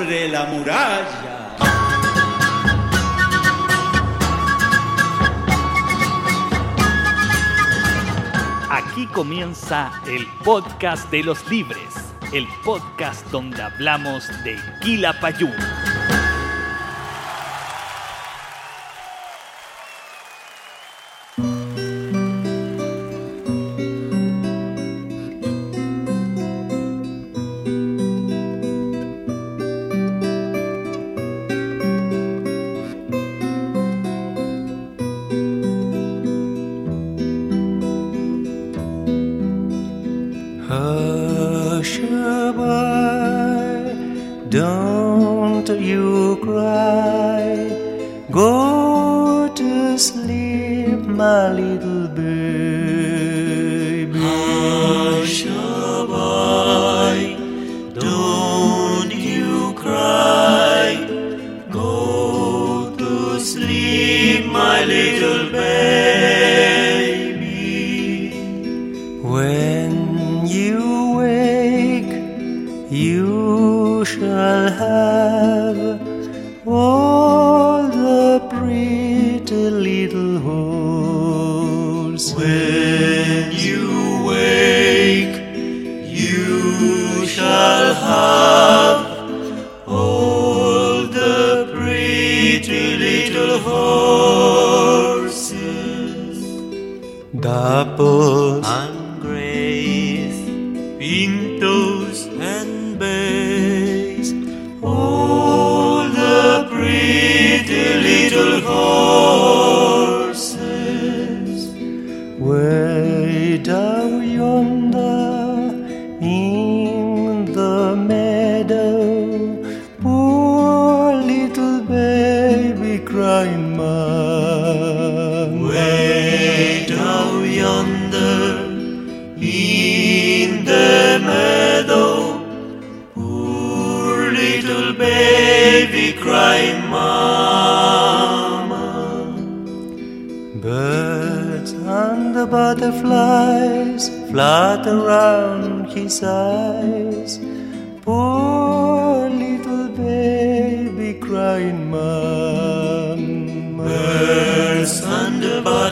abre la muralla. Aquí comienza el podcast de los libres, el podcast donde hablamos de Quilapayún.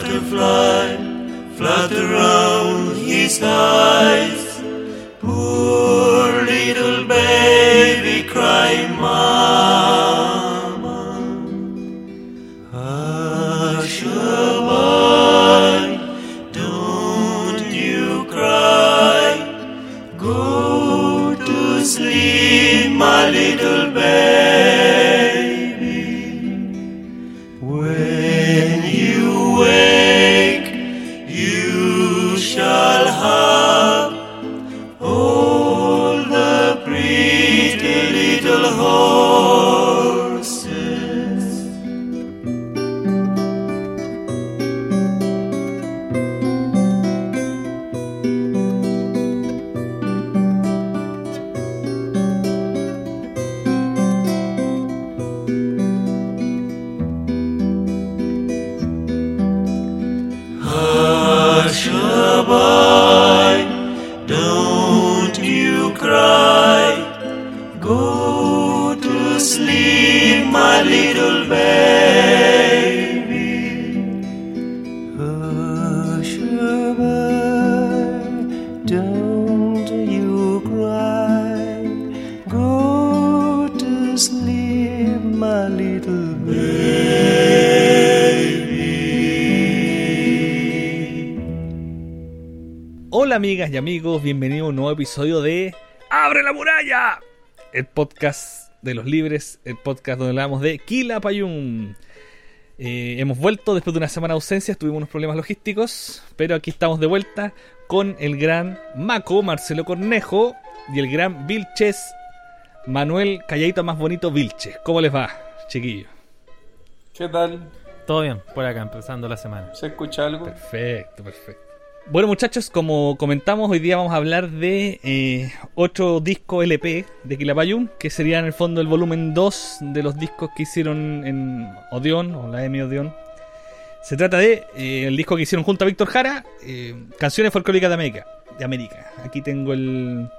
Butterfly flutter around his eyes. Amigos, bienvenidos a un nuevo episodio de ¡Abre la muralla! El podcast de los libres, el podcast donde hablamos de Quilapayún. Eh, hemos vuelto después de una semana de ausencia, tuvimos unos problemas logísticos, pero aquí estamos de vuelta con el gran Maco, Marcelo Cornejo y el gran Vilches, Manuel Calladito más bonito Vilches. ¿Cómo les va, chiquillos? ¿Qué tal? Todo bien, por acá, empezando la semana. ¿Se escucha algo? Perfecto, perfecto. Bueno muchachos, como comentamos, hoy día vamos a hablar de eh, otro disco LP de Quilapayún, que sería en el fondo el volumen 2 de los discos que hicieron en Odeon, o la M Odeon. Se trata de eh, el disco que hicieron junto a Víctor Jara, eh, Canciones Folclóricas de América. De América. Aquí tengo el,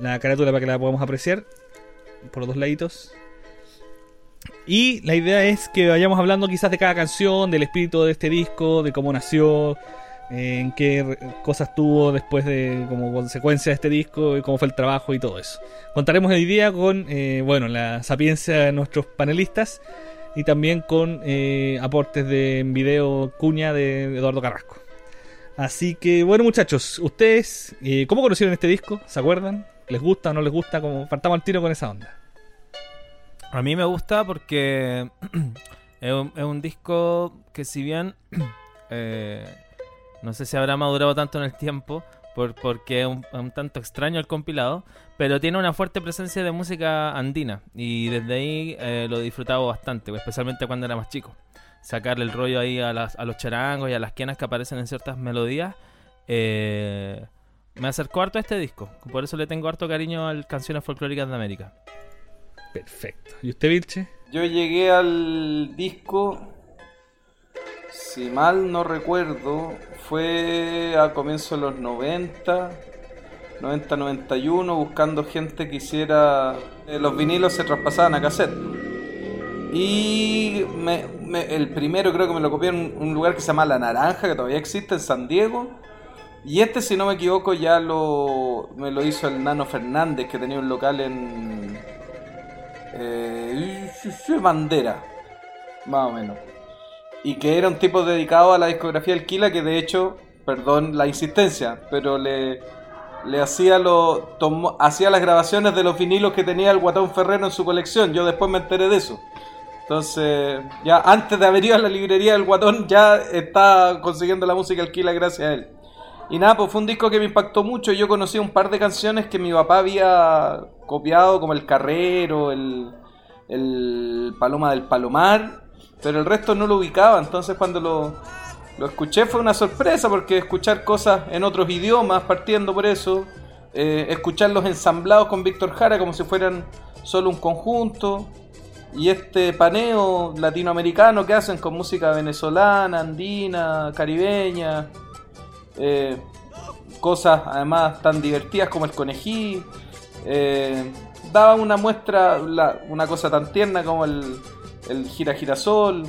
la carátula para que la podamos apreciar. por los dos laditos. Y la idea es que vayamos hablando quizás de cada canción, del espíritu de este disco, de cómo nació, en qué cosas tuvo después de como consecuencia de este disco, y cómo fue el trabajo y todo eso. Contaremos hoy día con eh, bueno la sapiencia de nuestros panelistas y también con eh, aportes de video cuña de Eduardo Carrasco. Así que bueno muchachos, ustedes cómo conocieron este disco, ¿se acuerdan? ¿Les gusta o no les gusta? Como partamos al tiro con esa onda. A mí me gusta porque es, un, disco que si bien eh, no sé si habrá madurado tanto en el tiempo, por, porque es un, tanto extraño el compilado, pero tiene una fuerte presencia de música andina y desde ahí eh, lo he disfrutado bastante, especialmente cuando era más chico. Sacarle el rollo ahí a, las, a los charangos y a las quenas que aparecen en ciertas melodías. Eh, me acercó harto a este disco, por eso le tengo harto cariño a canciones folclóricas de América. Perfecto. ¿Y usted, Vilche? Yo llegué al disco, si mal no recuerdo, fue a comienzos de los 90, 90-91, buscando gente que hiciera... Eh, los vinilos se traspasaban a cassette. Y el primero creo que me lo copié en un lugar que se llama La Naranja, que todavía existe en San Diego. Y este, si no me equivoco, ya lo, me lo hizo el Nano Fernández, que tenía un local en, eh, bandera, más o menos. Y que era un tipo dedicado a la discografía del Kila, que de hecho, perdón la insistencia, pero le, le hacía, lo, tomó, hacía las grabaciones de los vinilos que tenía el Guatón Ferrero en su colección. Yo después me enteré de eso. Entonces, ya antes de haber ido a la librería del Guatón, ya está consiguiendo la música Alquila gracias a él. Y nada, pues fue un disco que me impactó mucho. Yo conocí un par de canciones que mi papá había copiado, como El Carrero, el, el Paloma del Palomar, pero el resto no lo ubicaba. Entonces cuando lo, lo escuché fue una sorpresa, porque escuchar cosas en otros idiomas, partiendo por eso, eh, escucharlos ensamblados con Víctor Jara como si fueran solo un conjunto, y este paneo latinoamericano que hacen con música venezolana, andina, caribeña, eh, cosas además tan divertidas como el conejí. Eh, daba una muestra, una cosa tan tierna como el, el gira girasol.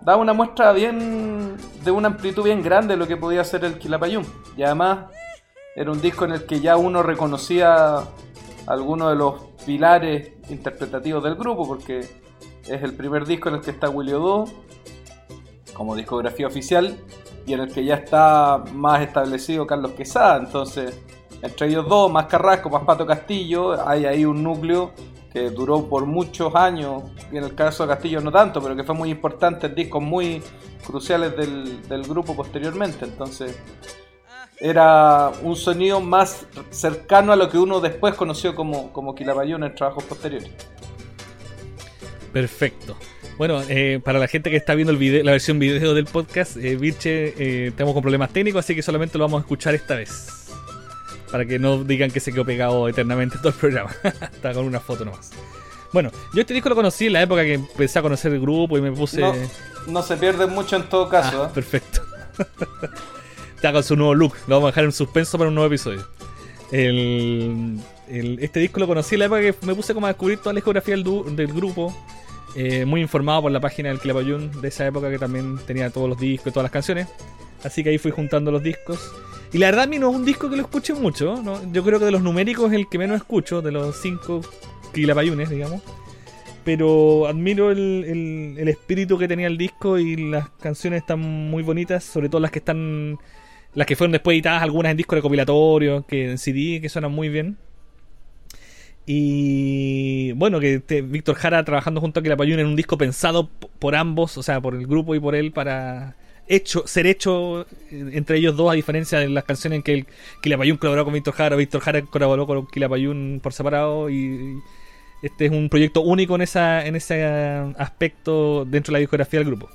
Daba una muestra bien de una amplitud bien grande de lo que podía ser el Quilapayún. Y además era un disco en el que ya uno reconocía algunos de los pilares interpretativos del grupo, porque es el primer disco en el que está Willy Odo como discografía oficial y en el que ya está más establecido Carlos Quesada. Entonces, entre ellos dos, más Carrasco, más Pato Castillo, hay ahí un núcleo duró por muchos años, y en el caso de Castillo no tanto, pero que fue muy importante discos muy cruciales del, del grupo posteriormente. Entonces, era un sonido más cercano a lo que uno después conoció como, como Quilapayún en trabajos posteriores. Perfecto. Bueno, eh, para la gente que está viendo el video, la versión video del podcast, eh, Virche, eh, tenemos con problemas técnicos, así que solamente lo vamos a escuchar esta vez. Para que no digan que se quedó pegado eternamente todo el programa. está con una foto nomás. Bueno, yo este disco lo conocí en la época que empecé a conocer el grupo y me puse. No, se pierde mucho en todo caso. Ah, perfecto. está con su nuevo look. Lo vamos a dejar en suspenso para un nuevo episodio. este disco lo conocí en la época que me puse como a descubrir toda la discografía del, del grupo eh, muy informado por la página del Clavayún de esa época que también tenía todos los discos y todas las canciones. Así que ahí fui juntando los discos. Y la verdad a mí no es un disco que lo escuche mucho. Yo creo que de los numéricos es el que menos escucho, de los cinco Quilapayunes, digamos. Pero admiro el, el, espíritu que tenía el disco y las canciones están muy bonitas, sobre todo las que están... Las que fueron después editadas, algunas en disco recopilatorio, que en CD, que suenan muy bien. Y bueno, que este, Víctor Jara trabajando junto a Quilapayún en un disco pensado por ambos, o sea, por el grupo y por él, para hecho ser hecho eh, entre ellos dos, a diferencia de las canciones en que el Quilapayún colaboró con Víctor Jara, Víctor Jara colaboró con Quilapayún por separado y este es un proyecto único en, esa, en ese aspecto dentro de la discografía del grupo.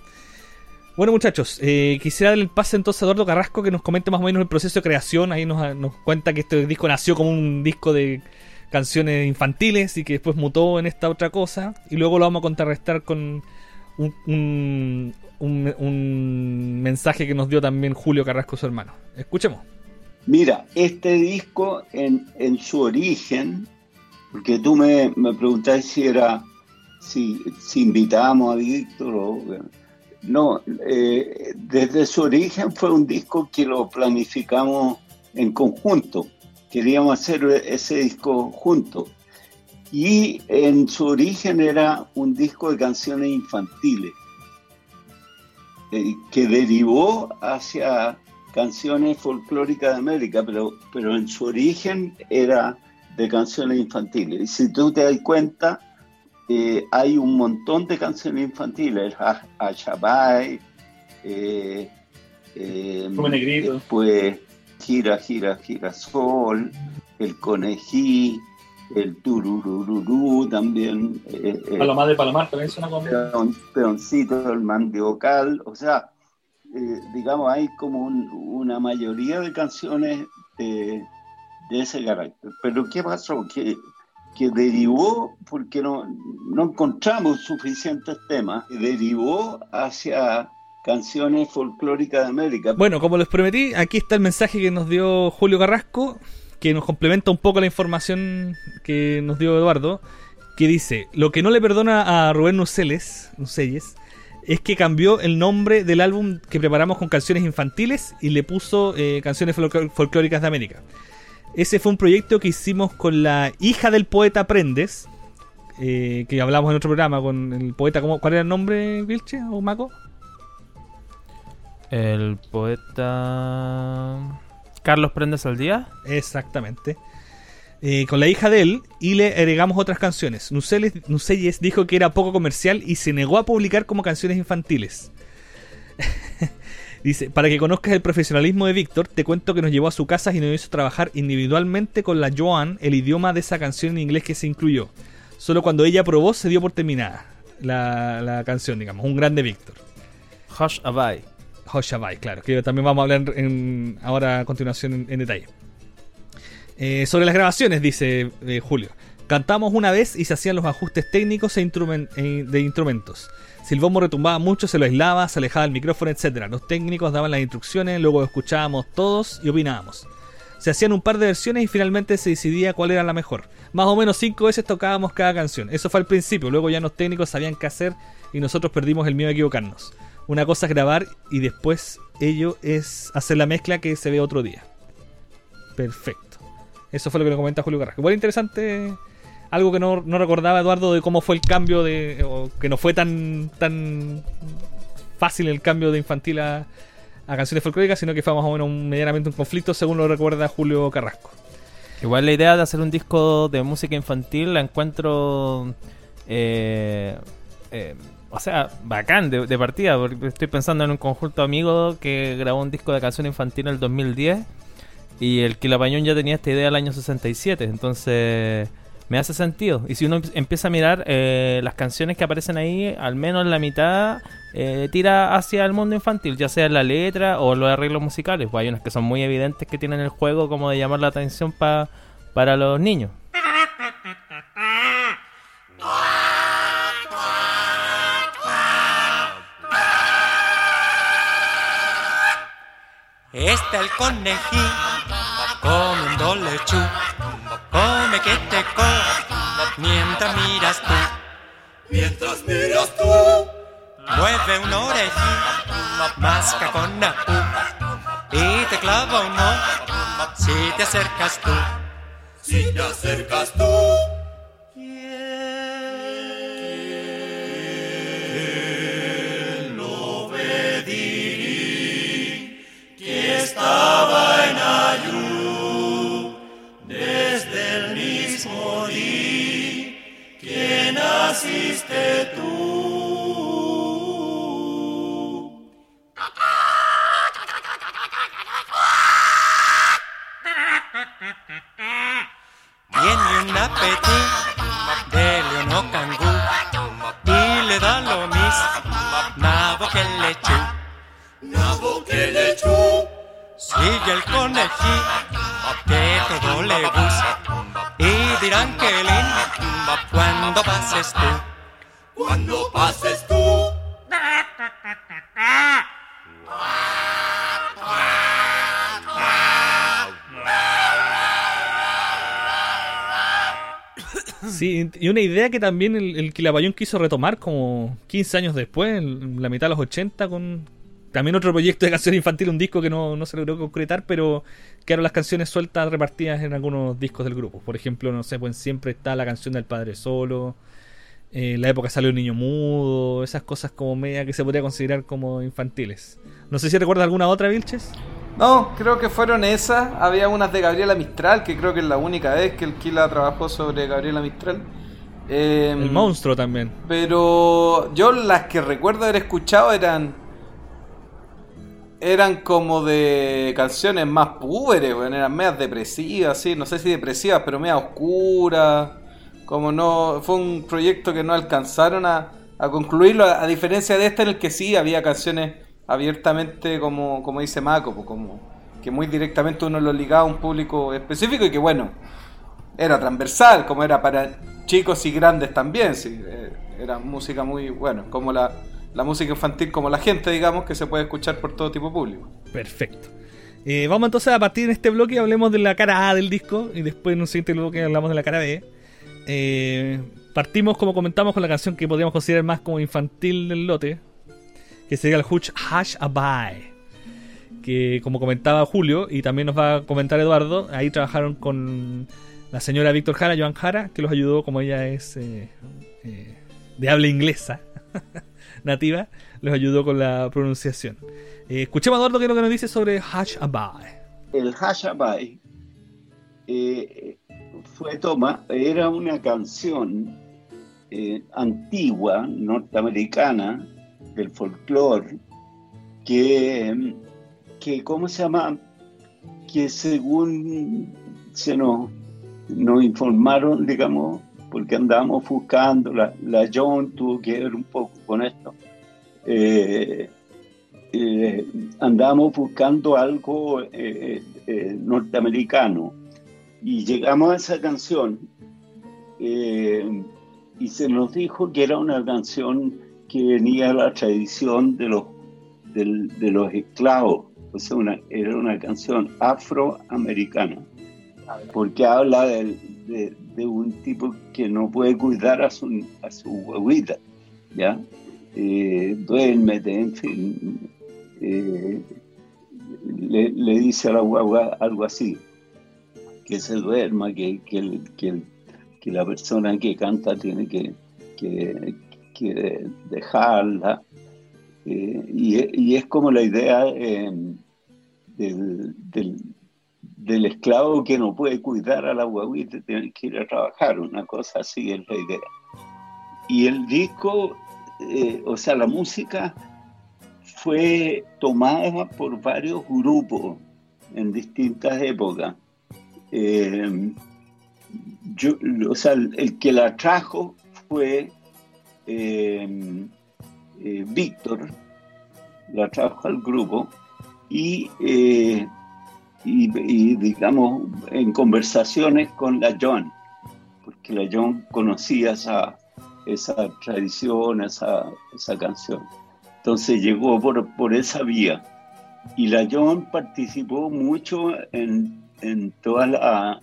Bueno muchachos, eh, quisiera darle el pase entonces a Eduardo Carrasco que nos comente más o menos el proceso de creación, ahí nos, nos cuenta que este disco nació como un disco de canciones infantiles y que después mutó en esta otra cosa. Y luego lo vamos a contrarrestar con un, un, mensaje que nos dio también Julio Carrasco, su hermano. Escuchemos. Mira, este disco en, en su origen Porque tú me, me preguntabas si era, si, si invitábamos a Víctor o... No, eh, desde su origen fue un disco que lo planificamos en conjunto. Queríamos hacer ese disco juntos. Y en su origen era un disco de canciones infantiles, eh, que derivó hacia canciones folclóricas de América, pero, pero en su origen era de canciones infantiles. Y si tú te das cuenta, eh, hay un montón de canciones infantiles, Ashabay, eh, eh, Negrito. después Gira, Gira, Girasol, El Conejí, el Tururururú también. Eh, eh, Palomar de Palomar también suena como... peon- peoncito, el mandiocal, o sea, eh, digamos, hay como un- una mayoría de canciones de, de ese carácter. Pero ¿qué pasó? Que, que derivó, porque no, no encontramos suficientes temas, que derivó hacia canciones folclóricas de América. Bueno, como les prometí, aquí está el mensaje que nos dio Julio Carrasco, que nos complementa un poco la información que nos dio Eduardo, que dice, lo que no le perdona a Rubén Nuceles, Nucelles, es que cambió el nombre del álbum que preparamos con canciones infantiles y le puso eh, canciones folcló- folclóricas de América. Ese fue un proyecto que hicimos con la hija del poeta Prendes, eh, que hablamos en otro programa con el poeta, ¿cómo, ¿cuál era el nombre, Vilche o Maco? El poeta Carlos Prendes al día. Exactamente. Eh, con la hija de él y le agregamos otras canciones. Nuceles- Nucelles dijo que era poco comercial y se negó a publicar como canciones infantiles. Dice, para que conozcas el profesionalismo de Víctor, te cuento que nos llevó a su casa y nos hizo trabajar individualmente con la Joan el idioma de esa canción en inglés que se incluyó. Solo cuando ella probó se dio por terminada la, la canción, digamos. Un grande Víctor. Hush Abai. Hoshabai, claro, que también vamos a hablar en- ahora a continuación en, detalle. Eh, sobre las grabaciones, dice eh, Julio. Cantamos una vez y se hacían los ajustes técnicos e eh, de instrumentos. Si el bombo retumbaba mucho, se lo aislaba, se alejaba el micrófono, etc. Los técnicos daban las instrucciones, luego escuchábamos todos y opinábamos. Se hacían un par de versiones y finalmente se decidía cuál era la mejor. Más o menos cinco veces tocábamos cada canción. Eso fue al principio, luego ya los técnicos sabían qué hacer y nosotros perdimos el miedo a equivocarnos. Una cosa es grabar y después ello es hacer la mezcla que se ve otro día. Perfecto. Eso fue lo que nos comenta Julio Carrasco. Igual interesante, algo que no, no recordaba Eduardo de cómo fue el cambio de. o que no fue tan tan fácil el cambio de infantil a, a canciones folclóricas, sino que fue más o menos un- medianamente un conflicto, según lo recuerda Julio Carrasco. Igual la idea de hacer un disco de música infantil la encuentro. eh, eh, o sea, bacán de, partida, porque estoy pensando en un conjunto de amigos que grabó un disco de canción infantil en el 2010 y el Quilapañón ya tenía esta idea el año 67, entonces me hace sentido. Y si uno em- empieza a mirar eh, las canciones que aparecen ahí, al menos la mitad eh, tira hacia el mundo infantil, ya sea la letra o los arreglos musicales. Pues hay unas que son muy evidentes que tienen el juego como de llamar la atención pa- para los niños. Está el conejín comiendo lechú. Come que te come mientras miras tú. Mientras miras tú. Mueve una orejín, masca con apú. Y te clava uno si te acercas tú. Si te acercas tú. Estaba en ayú desde el mismo día que naciste tú. Tiene un apetito de león Sigue el conejí que todo le gusta y dirán que lindo cuando pases tú. Cuando pases tú. Sí, y una idea que también el, el Quilapayún quiso retomar como 15 años después, en la mitad de los 80, con también otro proyecto de canción infantil, un disco que no, no se logró concretar, pero quedaron las canciones sueltas repartidas en algunos discos del grupo. Por ejemplo, no sé, pues siempre está la canción del Padre Solo, eh, la época salió el Niño Mudo, esas cosas como media que se podría considerar como infantiles. No sé si recuerdas alguna otra, Vilches. No, creo que fueron esas. Había unas de Gabriela Mistral, que creo que es la única vez que el Kila trabajó sobre Gabriela Mistral. Eh, El monstruo también. Pero yo las que recuerdo haber escuchado eran. Eran como de canciones más púberes, weón, eran medias depresivas, sí, no sé si depresivas, pero medias oscuras. Como no. Fue un proyecto que no alcanzaron a, a concluirlo, a, a diferencia de este en el que sí había canciones abiertamente, como, como dice Mako, pues, como que muy directamente uno lo ligaba a un público específico y que bueno, era transversal, como era para chicos y grandes también, sí, eh, era música muy, bueno, como la, la música infantil, como la gente, digamos, que se puede escuchar por todo tipo de público. Perfecto. Eh, vamos entonces a partir de este bloque hablemos de la cara A del disco y después en un siguiente bloque hablamos de la cara B. Eh, partimos, como comentamos, con la canción que podríamos considerar más como infantil del lote, que sería el Hush Hash Abai. Que como comentaba Julio y también nos va a comentar Eduardo, ahí trabajaron con la señora Víctor Jara, Joan Jara, que los ayudó, como ella es eh, eh, de habla inglesa nativa, los ayudó con la pronunciación. Eh, escuchemos Eduardo qué es lo que nos dice sobre Hash Abai. El Hashabai eh, fue toma, era una canción eh, antigua, norteamericana, del folclore, que, que, ¿cómo se llama? Que según se nos, nos informaron, digamos, porque andábamos buscando, la, la John tuvo que ver un poco con esto. Eh, eh, andábamos buscando algo eh, eh, norteamericano. Y llegamos a esa canción eh, y se nos dijo que era una canción que venía de la tradición de los, del- de los esclavos, o sea, una- era una canción afroamericana, porque habla del- de, de un tipo que no puede cuidar a su, a su huevita, ¿ya? Eh, duérmete, en fin. Eh, le, le dice a la guagua algo así, que se duerma, que, que, que, que la persona que canta tiene que dejarla. Eh, y, y es como la idea eh, del, del, del esclavo que no puede cuidar a la guaguita, tiene que ir a trabajar, una cosa así es la idea. Y el disco, eh, o sea, la música fue tomada por varios grupos en distintas épocas. Eh, yo, o sea, el, que la trajo fue eh, Víctor, la trajo al grupo y, y, y, digamos, en conversaciones con la John, porque la John conocía esa, esa tradición, esa, esa canción. Entonces llegó por, por esa vía. Y la John participó mucho en, en toda la,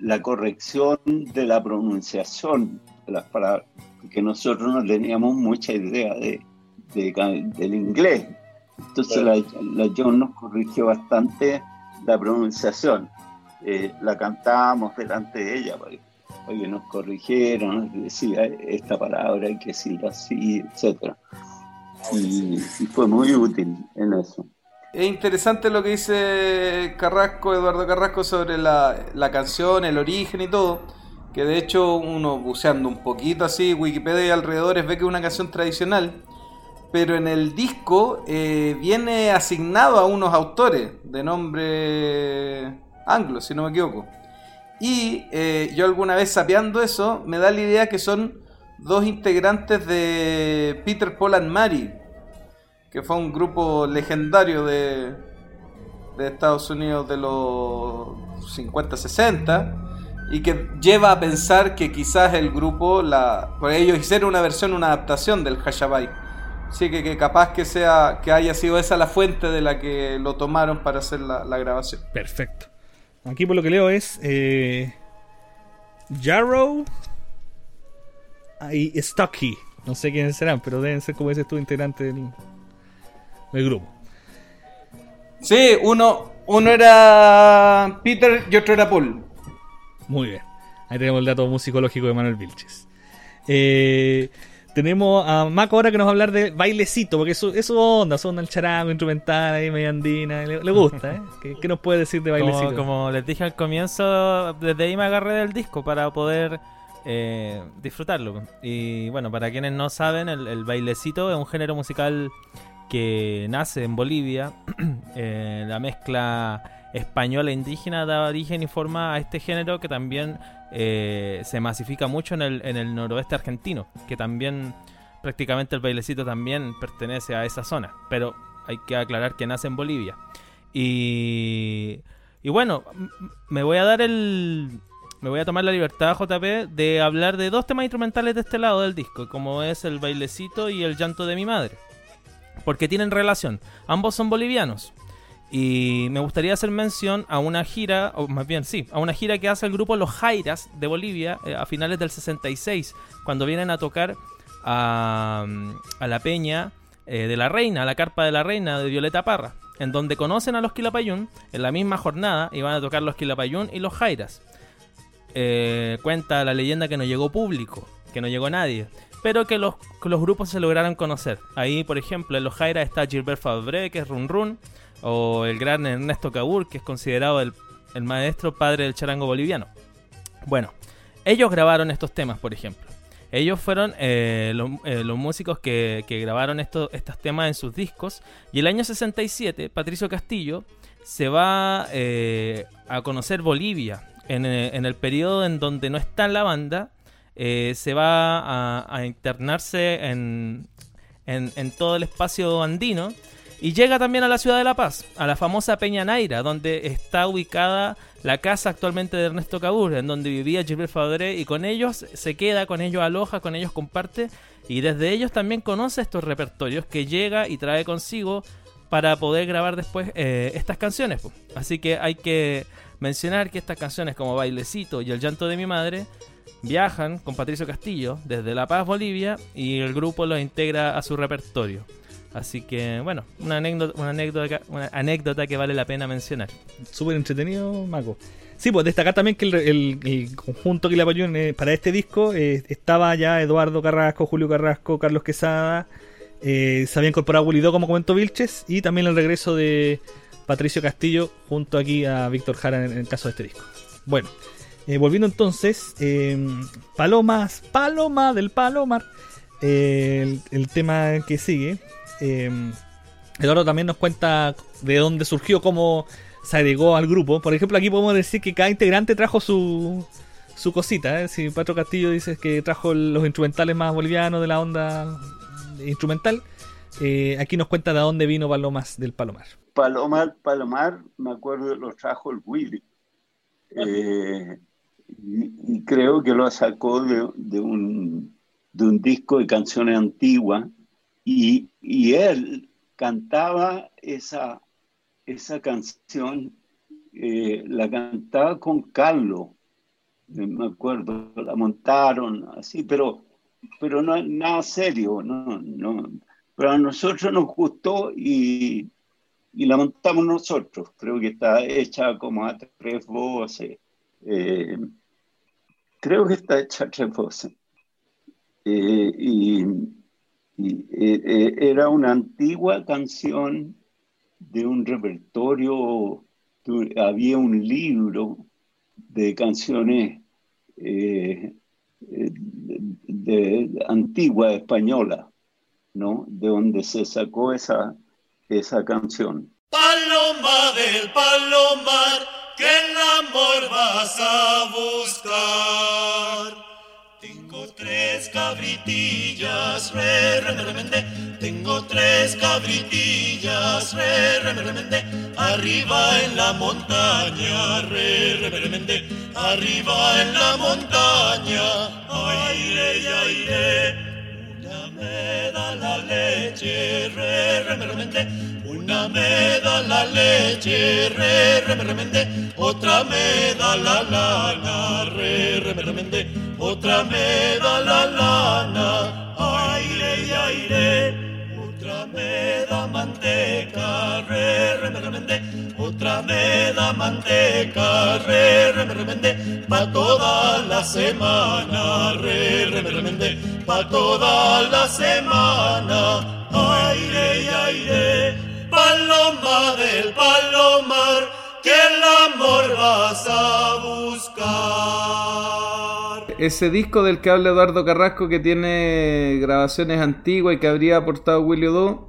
la corrección de la pronunciación de las palabras, porque nosotros no teníamos mucha idea de, de- del inglés. Entonces la, la John nos corrigió bastante la pronunciación. Eh, la cantábamos delante de ella para que, para que nos corrigieran, nos decía esta palabra hay que decirla así, etc. Y, y fue muy útil en eso. Es interesante lo que dice Carrasco, Eduardo Carrasco, sobre la, la canción, el origen y todo. Que de hecho, uno buceando un poquito así, Wikipedia y alrededores, ve que es una canción tradicional. Pero en el disco eh, viene asignado a unos autores de nombre anglo, si no me equivoco. Y eh, yo alguna vez sapeando eso, me da la idea que son dos integrantes de Peter, Paul and Mary, que fue un grupo legendario de, de Estados Unidos de los 50-60 y que lleva a pensar que quizás el grupo, la, por ellos hicieron una versión, una adaptación del Hashabai. Así que, que capaz que sea que haya sido esa la fuente de la que lo tomaron para hacer la, la grabación. Perfecto. Aquí por lo que leo es eh, Jarrow y Stocky. No sé quiénes serán, pero deben ser, como dices tú, integrantes del, del grupo. Sí, uno, uno era Peter y otro era Paul. Muy bien. Ahí tenemos el dato musicológico de Manuel Vilches. Eh, tenemos a Maco ahora que nos va a hablar de bailecito, porque eso, eso onda, eso onda el charango, instrumental, ahí media andina, le, le gusta, ¿eh? ¿Qué, qué nos puede decir de bailecito? Como, como les dije al comienzo, desde ahí me agarré del disco para poder eh, disfrutarlo. Y bueno, para quienes no saben, el, el bailecito es un género musical que nace en Bolivia. Eh, la mezcla española e indígena da origen y forma a este género que también eh, se masifica mucho en el, en el noroeste argentino, que también prácticamente el bailecito también pertenece a esa zona, pero hay que aclarar que nace en Bolivia. Y, y bueno, me voy a dar el... Me voy a tomar la libertad, JP, de hablar de dos temas instrumentales de este lado del disco, como es el bailecito y el llanto de mi madre. Porque tienen relación. Ambos son bolivianos. Y me gustaría hacer mención a una gira, o más bien sí, a una gira que hace el grupo Los Jairas de Bolivia eh, a finales del 66, cuando vienen a tocar a, a la peña eh, de la reina, a la carpa de la reina de Violeta Parra, en donde conocen a los Quilapayún en la misma jornada y van a tocar los Quilapayún y los Jairas. Eh, cuenta la leyenda que no llegó público, que no llegó nadie, pero que los, que los grupos se lograron conocer. Ahí, por ejemplo, en los Jairas está Gilbert Fabré, que es Run Run, o el gran Ernesto Cabur, que es considerado el, el maestro padre del charango boliviano. Bueno, ellos grabaron estos temas, por ejemplo. Ellos fueron eh, los, eh, los músicos que, que grabaron esto- estos temas en sus discos. Y el año 67, Patricio Castillo se va eh, a conocer Bolivia. En, en el periodo en donde no está la banda, se va a, a internarse en, en todo el espacio andino. Y llega también a la ciudad de La Paz, a la famosa Peña Naira, donde está ubicada la casa actualmente de Ernesto Cabur, en donde vivía Gilbert Fabré, y con ellos se queda, con ellos aloja, con ellos comparte, y desde ellos también conoce estos repertorios que llega y trae consigo para poder grabar después eh, estas canciones. Así que hay que mencionar que estas canciones como Bailecito y El llanto de mi madre viajan con Patricio Castillo desde La Paz, Bolivia, y el grupo los integra a su repertorio. Así que, bueno, una anécdota, una anécdota, una anécdota que vale la pena mencionar. Súper entretenido, Maco. Sí, pues destacar también que el, el- el conjunto Quilapayún eh, para este disco eh, estaba ya Eduardo Carrasco, Julio Carrasco, Carlos Quesada, eh, se había incorporado Willy como comentó Vilches, y también el regreso de Patricio Castillo junto aquí a Víctor Jara en, en el caso de este disco. Bueno, eh, volviendo entonces, Palomas, Paloma del Palomar, el tema que sigue. Eduardo también nos cuenta de dónde surgió, cómo se agregó al grupo. Por ejemplo, aquí podemos decir que cada integrante trajo su, su cosita. ¿eh? Si Patro Castillo dice que trajo los instrumentales más bolivianos de la onda instrumental, eh, aquí nos cuenta de dónde vino Palomas del Palomar. Palomar, Palomar, me acuerdo, lo trajo el Willy. Eh, y, creo que lo sacó de un, de un disco de canciones antiguas. Y, y él cantaba esa, esa canción, eh, la cantaba con Carlos, eh, me acuerdo, la montaron así, pero, pero no nada serio, no, no. Pero a nosotros nos gustó y, y la montamos nosotros. Creo que está hecha como a tres voces. Eh, creo que está hecha a tres voces. Eh, y eh, eh, era una antigua canción de un repertorio, había un libro de canciones eh, de, de- antigua española, ¿no? De donde se sacó esa, esa canción. Paloma del palomar, que el amor vas a buscar. Tres cabritillas, re, re, re, remende. Tengo tres cabritillas, re, re, re, remende. Arriba en la montaña, re, re, re, remende. Arriba en la montaña, aire y aire. Una me da la leche, re, re, me remende. Una me da la leche, re, re, me remende. Otra me da la lana, re, re, me remende. Otra me da la lana, aire, aire, otra me da manteca, re, re, me remende, otra me da manteca, re, re, me remende, pa' toda la semana, re, re, me remende, pa' toda la semana, aire, aire, paloma del palomar, que el amor vas a buscar. Ese disco del que habla Eduardo Carrasco que tiene grabaciones antiguas y que habría aportado Willy Do,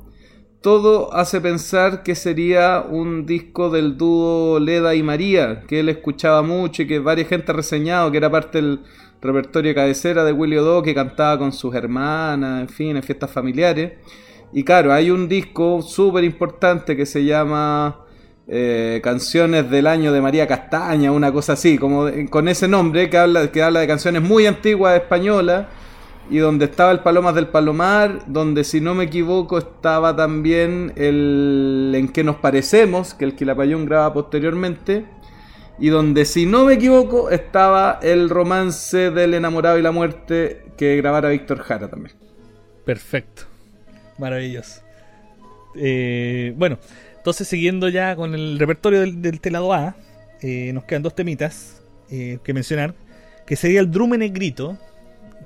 todo hace pensar que sería un disco del dúo Leda y María, que él escuchaba mucho y que varias gente ha reseñado, que era parte del repertorio de cabecera de Willy Do, que cantaba con sus hermanas, en fin, en fiestas familiares. Y claro, hay un disco súper importante que se llama eh, Canciones del año de María Castaña, una cosa así, como con ese nombre que habla, que habla de canciones muy antiguas españolas y donde estaba el Palomas del Palomar, donde si no me equivoco estaba también el En que nos parecemos, que el Quilapayún graba posteriormente, y donde si no me equivoco estaba el romance del enamorado y la muerte que grabara Víctor Jara también. Perfecto. Maravilloso. Eh, bueno, entonces siguiendo ya con el repertorio del, del telado A, eh, nos quedan dos temitas eh, que mencionar, que sería el Drume Negrito,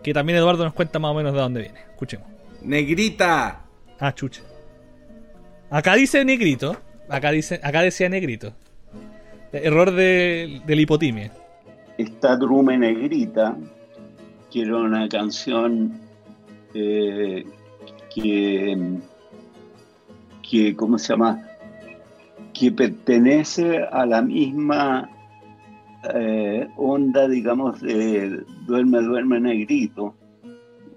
que también Eduardo nos cuenta más o menos de dónde viene. Escuchemos. Negrita. Ah, chucha. Acá dice Negrito, acá, dice, acá decía Negrito. Error de, del hipotimia. Esta Drume Negrita, que era una canción eh, que, que, ¿cómo se llama? Que pertenece a la misma eh, onda, digamos, de Duerme, Duerme Negrito,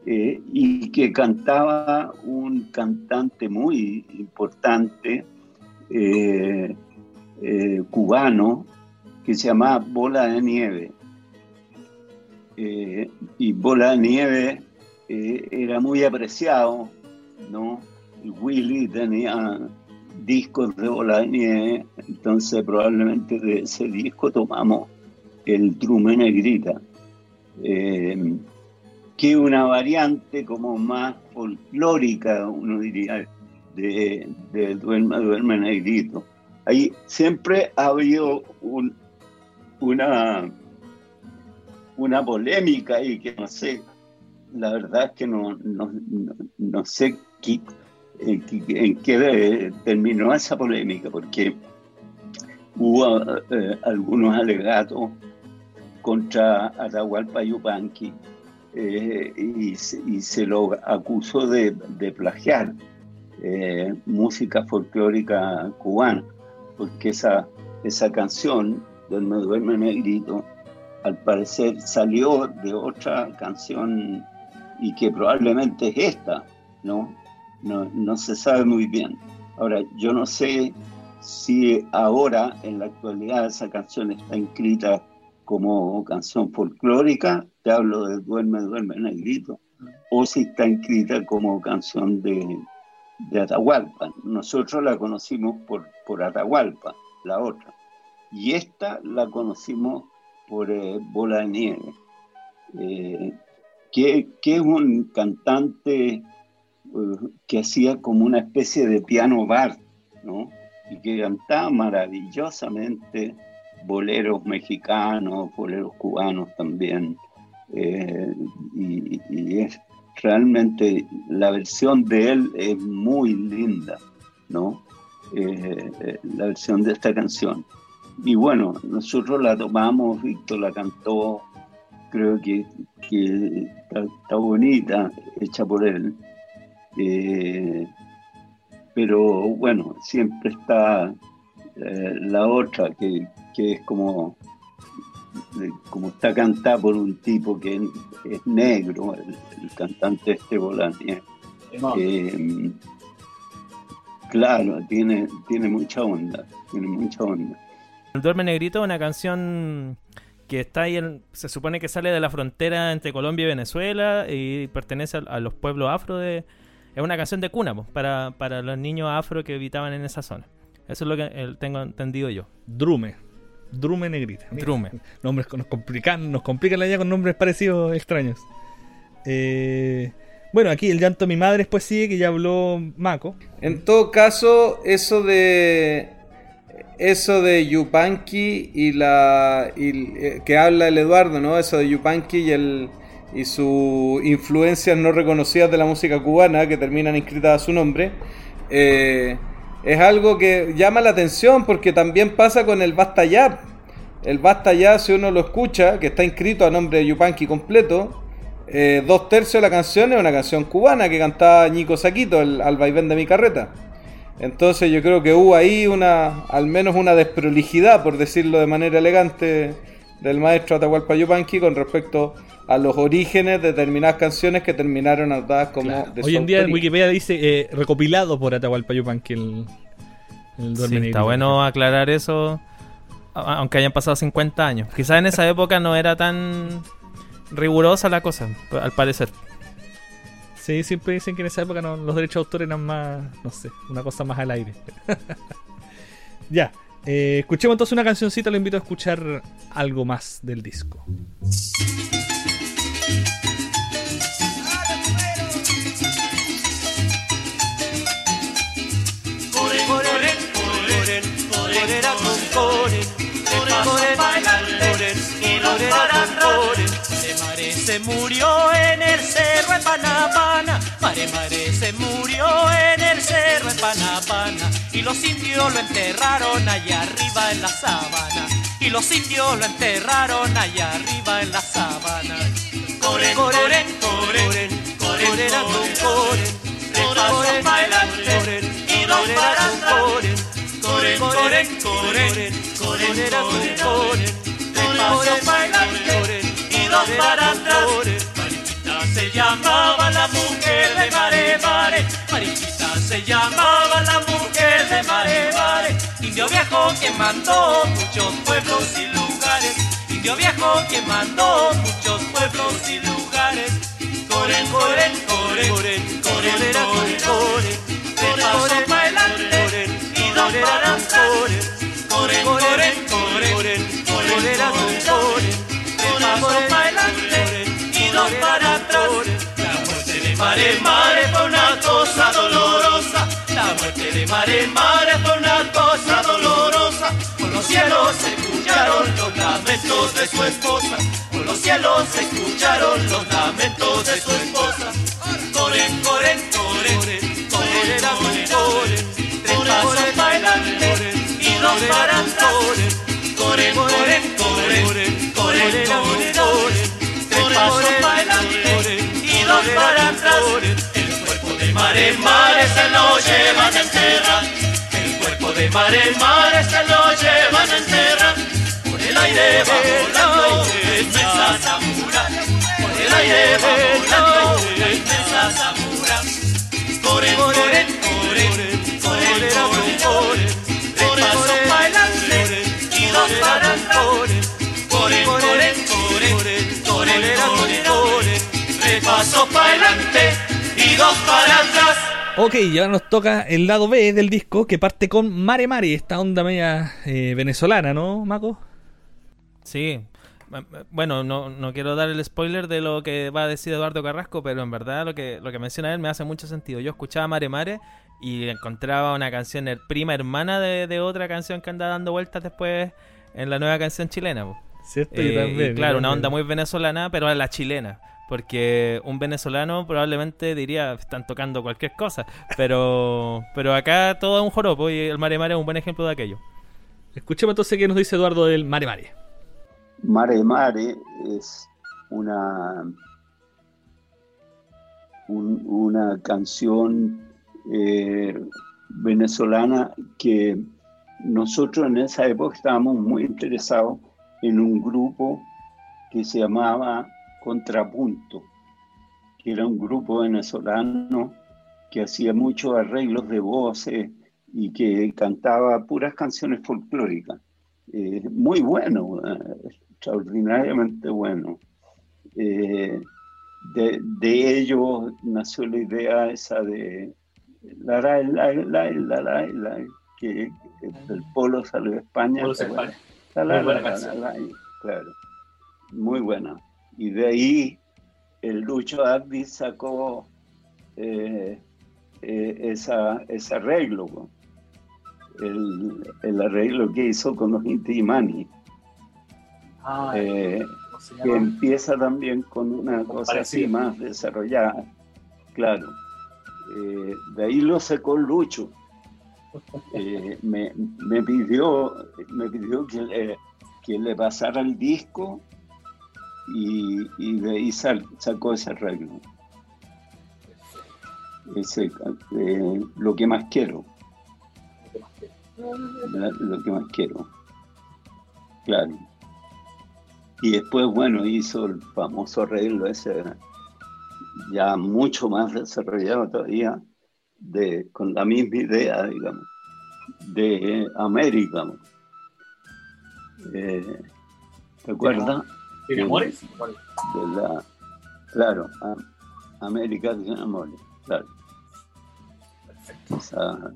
eh, y que cantaba un cantante muy importante eh, eh, cubano que se llamaba Bola de Nieve. Y Bola de Nieve era muy apreciado, ¿no? Willy tenía discos de Bola de Nieve, entonces probablemente de ese disco tomamos el Drume Negrita, eh, que una variante como más folclórica, uno diría, de, de Duerme, Duerme Negrito. Ahí siempre ha habido un- una, una polémica y que no sé, la verdad es que no, no, no- no sé qué- en, qué eh, terminó esa polémica, porque hubo eh, algunos alegatos contra Atahualpa Yupanqui eh, y, se- lo acusó de, plagiar música folclórica cubana, porque esa, esa canción, Duerme, Duerme Negrito, al parecer salió de otra canción y que probablemente es esta, ¿no? No, no se sabe muy bien. Ahora, yo no sé si ahora, en la actualidad, esa canción está inscrita como canción folclórica, te hablo de Duerme, Duerme Negrito, o si está inscrita como canción de, de Atahualpa. Nosotros la conocimos por, por Atahualpa, la otra. Y esta la conocimos por eh, Bola de Nieve, eh, que, que es un cantante que hacía como una especie de piano bar, ¿no? Y que cantaba maravillosamente boleros mexicanos, boleros cubanos también. eh, y, y es realmente la versión de él es muy linda, ¿no? Eh, eh, la versión de esta canción. Y bueno, nosotros la tomamos, Víctor la cantó, creo que, está bonita, hecha por él. Eh, pero bueno, siempre está eh, la otra, que, que es como, como está cantada por un tipo que es, es negro, el, el cantante este Bolani. Eh, claro, tiene, tiene mucha onda, tiene mucha onda. El Duerme Negrito es una canción que está ahí, en- se supone que sale de la frontera entre Colombia y Venezuela y pertenece a, a los pueblos afro de... Es una canción de cuna po, para, para los niños afro que habitaban en esa zona. Eso es lo que eh, tengo entendido yo. Drume. Drume Negrita. Mira, Drume. Nombres que nos complican, nos complican la vida con nombres parecidos extraños. Eh, bueno, aquí el llanto de mi madre después sigue, que ya habló Mako. En todo caso, eso de eso de Yupanqui y la y, eh, que habla el Eduardo, ¿no? Eso de Yupanqui y el y sus influencias no reconocidas de la música cubana que terminan inscritas a su nombre. eh, es algo que llama la atención porque también pasa con el Basta Ya. El Basta Ya, si uno lo escucha, que está inscrito a nombre de Yupanqui completo, eh, dos tercios de la canción es una canción cubana que cantaba Ñico Saquito, el, al vaivén de mi carreta. Entonces yo creo que hubo ahí una, al menos una desprolijidad, por decirlo de manera elegante, del maestro Atahualpa Yupanqui con respecto a los orígenes de determinadas canciones que terminaron anotadas como de su Hoy en día en. Wikipedia dice eh, recopilado por Atahualpa Yupanqui el, el Duerme Sí, está bueno aclarar eso, aunque hayan pasado 50 años. Quizás en esa época no era tan rigurosa la cosa, al parecer. Sí, siempre dicen que en esa época no- los derechos de autor eran más, no sé, una cosa más al aire. ya, eh, escuchemos entonces una cancioncita, lo invito a escuchar algo más del disco. Corera Mare se murió en el cerro en Panapana, Mare Mare se murió en el cerro en Panapana, y los indios lo enterraron allá arriba en la sabana, y los indios lo enterraron allá arriba en la sabana. Coren, coren, coren, coren, coren, coren, y los coren, coren, coren, coren, corera con coren, coren, coren, y dos para atrás. Mariquita se llamaba la mujer de Mare Mare, Mariquita se llamaba la mujer de Mare Mare, indio viejo que mandó muchos pueblos y lugares, indio viejo que mandó muchos pueblos y lugares. Coren, coren, coren, coren, coren, con coren, de paso para adelante y dos para atrás. Coren, coren, coren, coren, coren, con coren, de paso para adelante y dos para atrás. La muerte de Mare Mare fue una cosa dolorosa, la muerte de Mare Mare fue una cosa dolorosa. Por los cielos se escucharon los lamentos de su esposa, por los cielos se escucharon los lamentos de su esposa. Coren, coren, coren, coren, coren, tres pasos para adelante y dos para atrás. Coren, coren, coren, coren, coren, coren, dos para atrás. El cuerpo de Mare Mare se lo llevan a enterrar. El cuerpo de Mare Mare se lo llevan a enterrar. Por el aire va volando inmensa zamura. Por el aire va volando Para adelante y dos para atrás. Ok, y ahora nos toca el lado B del disco que parte con Mare Mare, esta onda media eh, venezolana, ¿no, Mako? Sí. Bueno, no, no quiero dar el spoiler de lo que va a decir Eduardo Carrasco, pero en verdad lo que, lo que menciona él me hace mucho sentido. Yo escuchaba Mare Mare y encontraba una canción her- prima hermana de, de otra canción que anda dando vueltas después en la nueva canción chilena. po. ¿Cierto? Eh, Yo también, y claro, yo una onda muy venezolana, pero a la chilena. Porque un venezolano probablemente diría, están tocando cualquier cosa. Pero, pero acá todo es un joropo y el Mare Mare es un buen ejemplo de aquello. Escuchemos entonces qué nos dice Eduardo del Mare Mare. Mare Mare es una, un- una canción eh, venezolana que nosotros en esa época estábamos muy interesados en un grupo que se llamaba Contrapunto, que era un grupo venezolano que hacía muchos arreglos de voces y que cantaba puras canciones folclóricas. Eh, muy bueno, eh, extraordinariamente bueno. Eh, de, de ello nació la idea esa de la la la la la la, la, que del polo salió de España. Polo canción. la, la, claro, muy buena. Y de ahí el Lucho Ardi sacó eh, eh, esa, ese arreglo, el, el arreglo que hizo con los Inti Mani, Ah, eh, ¿cómo se que empieza también con una cosa así más desarrollada, claro. De ahí lo sacó Lucho. Me, me pidió, me pidió que, le, que le pasara el disco y, y de ahí sal- sacó ese arreglo. Ese, eh, lo que más quiero, lo que más quiero. Claro. Y después, bueno, hizo el famoso arreglo ese, ya mucho más desarrollado todavía, de, con la misma idea, digamos, de América. Eh, ¿Te acuerdas? ¿Tiene amores? De la, claro, a- América tiene amores, claro. Esa-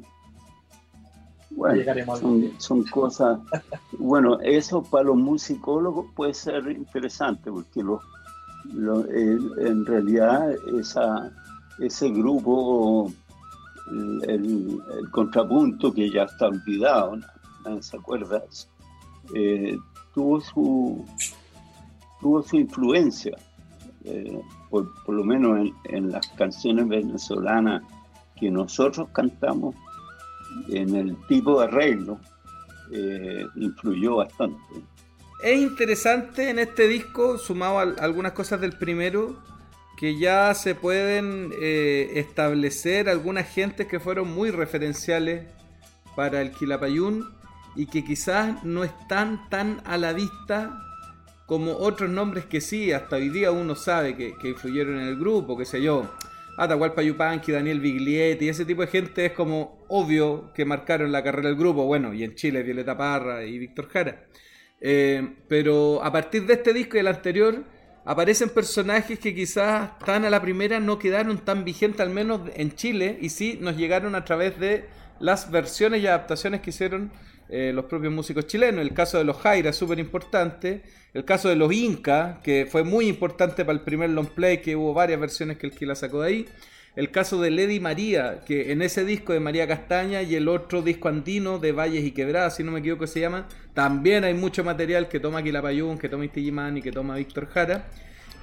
bueno, son, son cosas, bueno, eso para los musicólogos puede ser interesante, porque los, los- en, realidad esa, ese grupo, el, el- el contrapunto que ya está olvidado, se acuerda, eh, tuvo su tuvo su influencia, eh, por, lo menos en, en las canciones venezolanas que nosotros cantamos, en el tipo de arreglo, eh, influyó bastante. Es interesante en este disco, sumado a algunas cosas del primero, que ya se pueden eh, establecer algunas gentes que fueron muy referenciales para el Quilapayún y que quizás no están tan a la vista como otros nombres que sí, hasta hoy día uno sabe que, que influyeron en el grupo, qué sé yo. Atahualpa Yupanqui, Daniel Biglietti, ese tipo de gente es como obvio que marcaron la carrera del grupo. Bueno, y en Chile Violeta Parra y Víctor Jara. Eh, pero a partir de este disco y el anterior aparecen personajes que quizás tan a la primera no quedaron tan vigentes, al menos en Chile, y sí nos llegaron a través de las versiones y adaptaciones que hicieron eh, los propios músicos chilenos. El caso de los Jaira súper importante. El caso de los Inca, que fue muy importante para el primer long play, que hubo varias versiones que el que la sacó de ahí. El caso de Lady María, que en ese disco de María Castaña y el otro disco andino de Valles y Quebradas, si no me equivoco se llama, también hay mucho material que toma Quilapayún, que toma Istillimán y que toma Víctor Jara.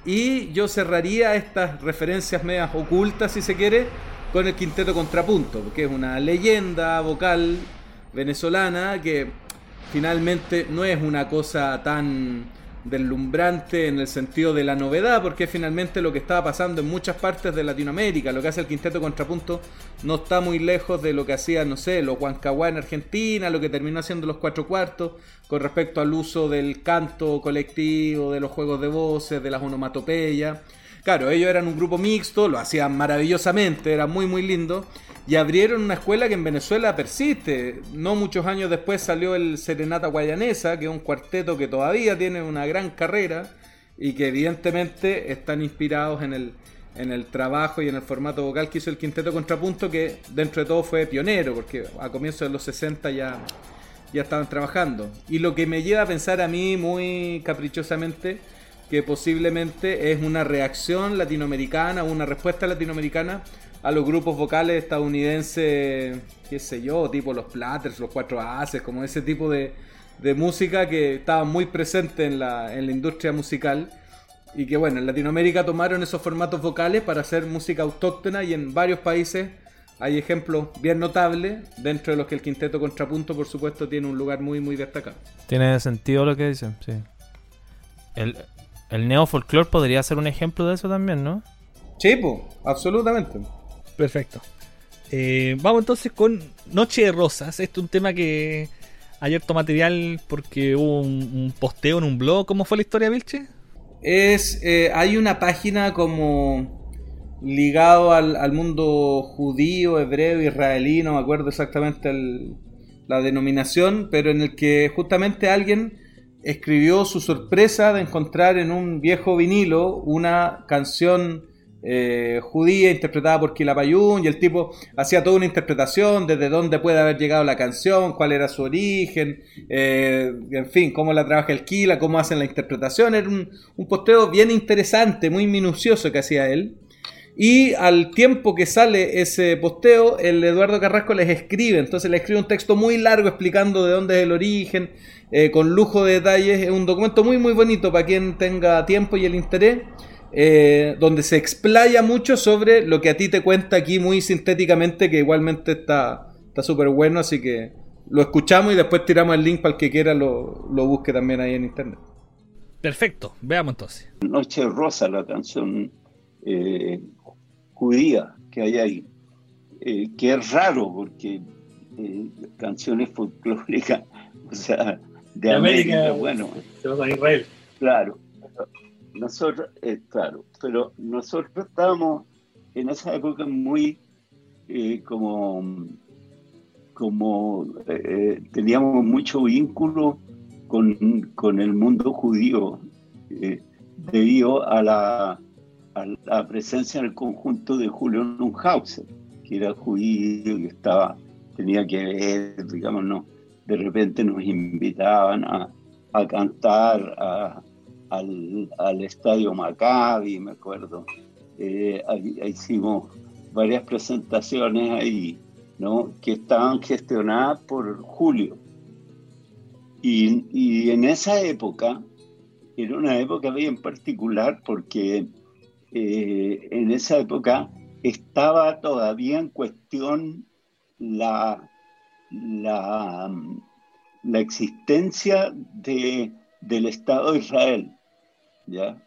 Y yo cerraría estas referencias medias ocultas, si se quiere, con el quinteto contrapunto, porque es una leyenda vocal venezolana que finalmente no es una cosa tan deslumbrante en el sentido de la novedad, porque finalmente lo que estaba pasando en muchas partes de Latinoamérica, lo que hace el quinteto contrapunto no está muy lejos de lo que hacía, no sé, los Huancahuá en Argentina, lo que terminó haciendo los cuatro cuartos, con respecto al uso del canto colectivo, de los juegos de voces, de las onomatopeyas. Claro, ellos eran un grupo mixto, lo hacían maravillosamente, era muy muy lindo. Y abrieron una escuela que en Venezuela persiste. No muchos años después salió el Serenata Guayanesa, que es un cuarteto que todavía tiene una gran carrera y que evidentemente están inspirados en el, en el trabajo y en el formato vocal que hizo el Quinteto Contrapunto, que dentro de todo fue pionero, porque a comienzos de los 60 ya, ya estaban trabajando. Y lo que me lleva a pensar a mí muy caprichosamente que posiblemente es una reacción latinoamericana, una respuesta latinoamericana a los grupos vocales estadounidenses, qué sé yo, tipo los Platters, los Cuatro Haces, como ese tipo de, música que estaba muy presente en la, en la industria musical y que bueno, en Latinoamérica tomaron esos formatos vocales para hacer música autóctona y en varios países hay ejemplos bien notables, dentro de los que el quinteto contrapunto por supuesto tiene un lugar muy muy destacado. Tiene sentido lo que dicen, sí. El neofolclore podría ser un ejemplo de eso también, ¿no? Sí, pues, absolutamente. Perfecto. Eh, vamos entonces con Noche de Rosas. Este es un tema que ayer tomó material porque hubo un, un posteo en un blog. ¿Cómo fue la historia, Vilche? Es, eh, hay una página como ligado al, al mundo judío, hebreo, israelí, no me acuerdo exactamente el- la denominación, pero en el que justamente alguien escribió su sorpresa de encontrar en un viejo vinilo una canción eh, judía interpretada por Quilapayún y el tipo hacía toda una interpretación desde dónde puede haber llegado la canción, cuál era su origen, eh, en fin, cómo la trabaja el Quila, cómo hacen la interpretación. Era un, un posteo bien interesante, muy minucioso que hacía él. Y al tiempo que sale ese posteo, el Eduardo Carrasco les escribe. Entonces le escribe un texto muy largo explicando de dónde es el origen, eh, con lujo de detalles. Es un documento muy, muy bonito para quien tenga tiempo y el interés. Eh, donde se explaya mucho sobre lo que a ti te cuenta aquí muy sintéticamente, que igualmente está súper bueno, así que lo escuchamos y después tiramos el link para el que quiera lo, lo busque también ahí en internet. Perfecto, veamos entonces. Noche Rosa, la canción eh, judía que hay ahí, eh, que es raro porque eh, canciones folclóricas, o sea, de, América, bueno, a Israel. Claro, nosotros, eh, claro, pero nosotros estábamos en esa época muy como, como teníamos mucho vínculo con, con el mundo judío debido a la a la presencia en el conjunto de Julio Nunhauser, que era judío y estaba, tenía que ver, digamos, no, de repente nos invitaban a, a cantar al, al, estadio Maccabi, me acuerdo. Eh, hicimos varias presentaciones ahí, ¿no? Que estaban gestionadas por Julio. Y, y en esa época, era una época bien particular porque eh, en esa época estaba todavía en cuestión la, la, la existencia de, del Estado de Israel. ¿ya?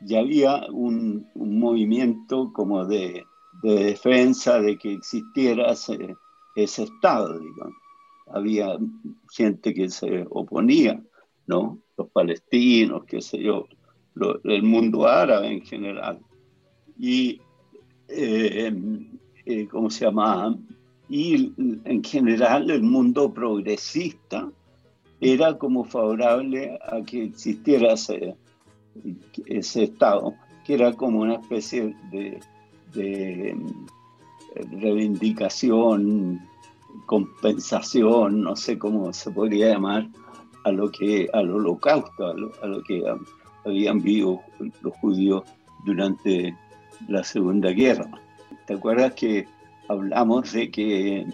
ya había un, movimiento como de, de, defensa de que existiera ese, Estado. Había gente que se oponía, ¿no? Los palestinos, qué sé yo, el mundo árabe en general. Y, eh, eh, ¿cómo se llama? Y en general el mundo progresista era como favorable a que existiera ese, Estado, que era como una especie de, de eh, reivindicación, compensación, no sé cómo se podría llamar, a lo que al holocausto, a lo que habían vivido los judíos durante la Segunda Guerra. ¿Te acuerdas que hablamos de que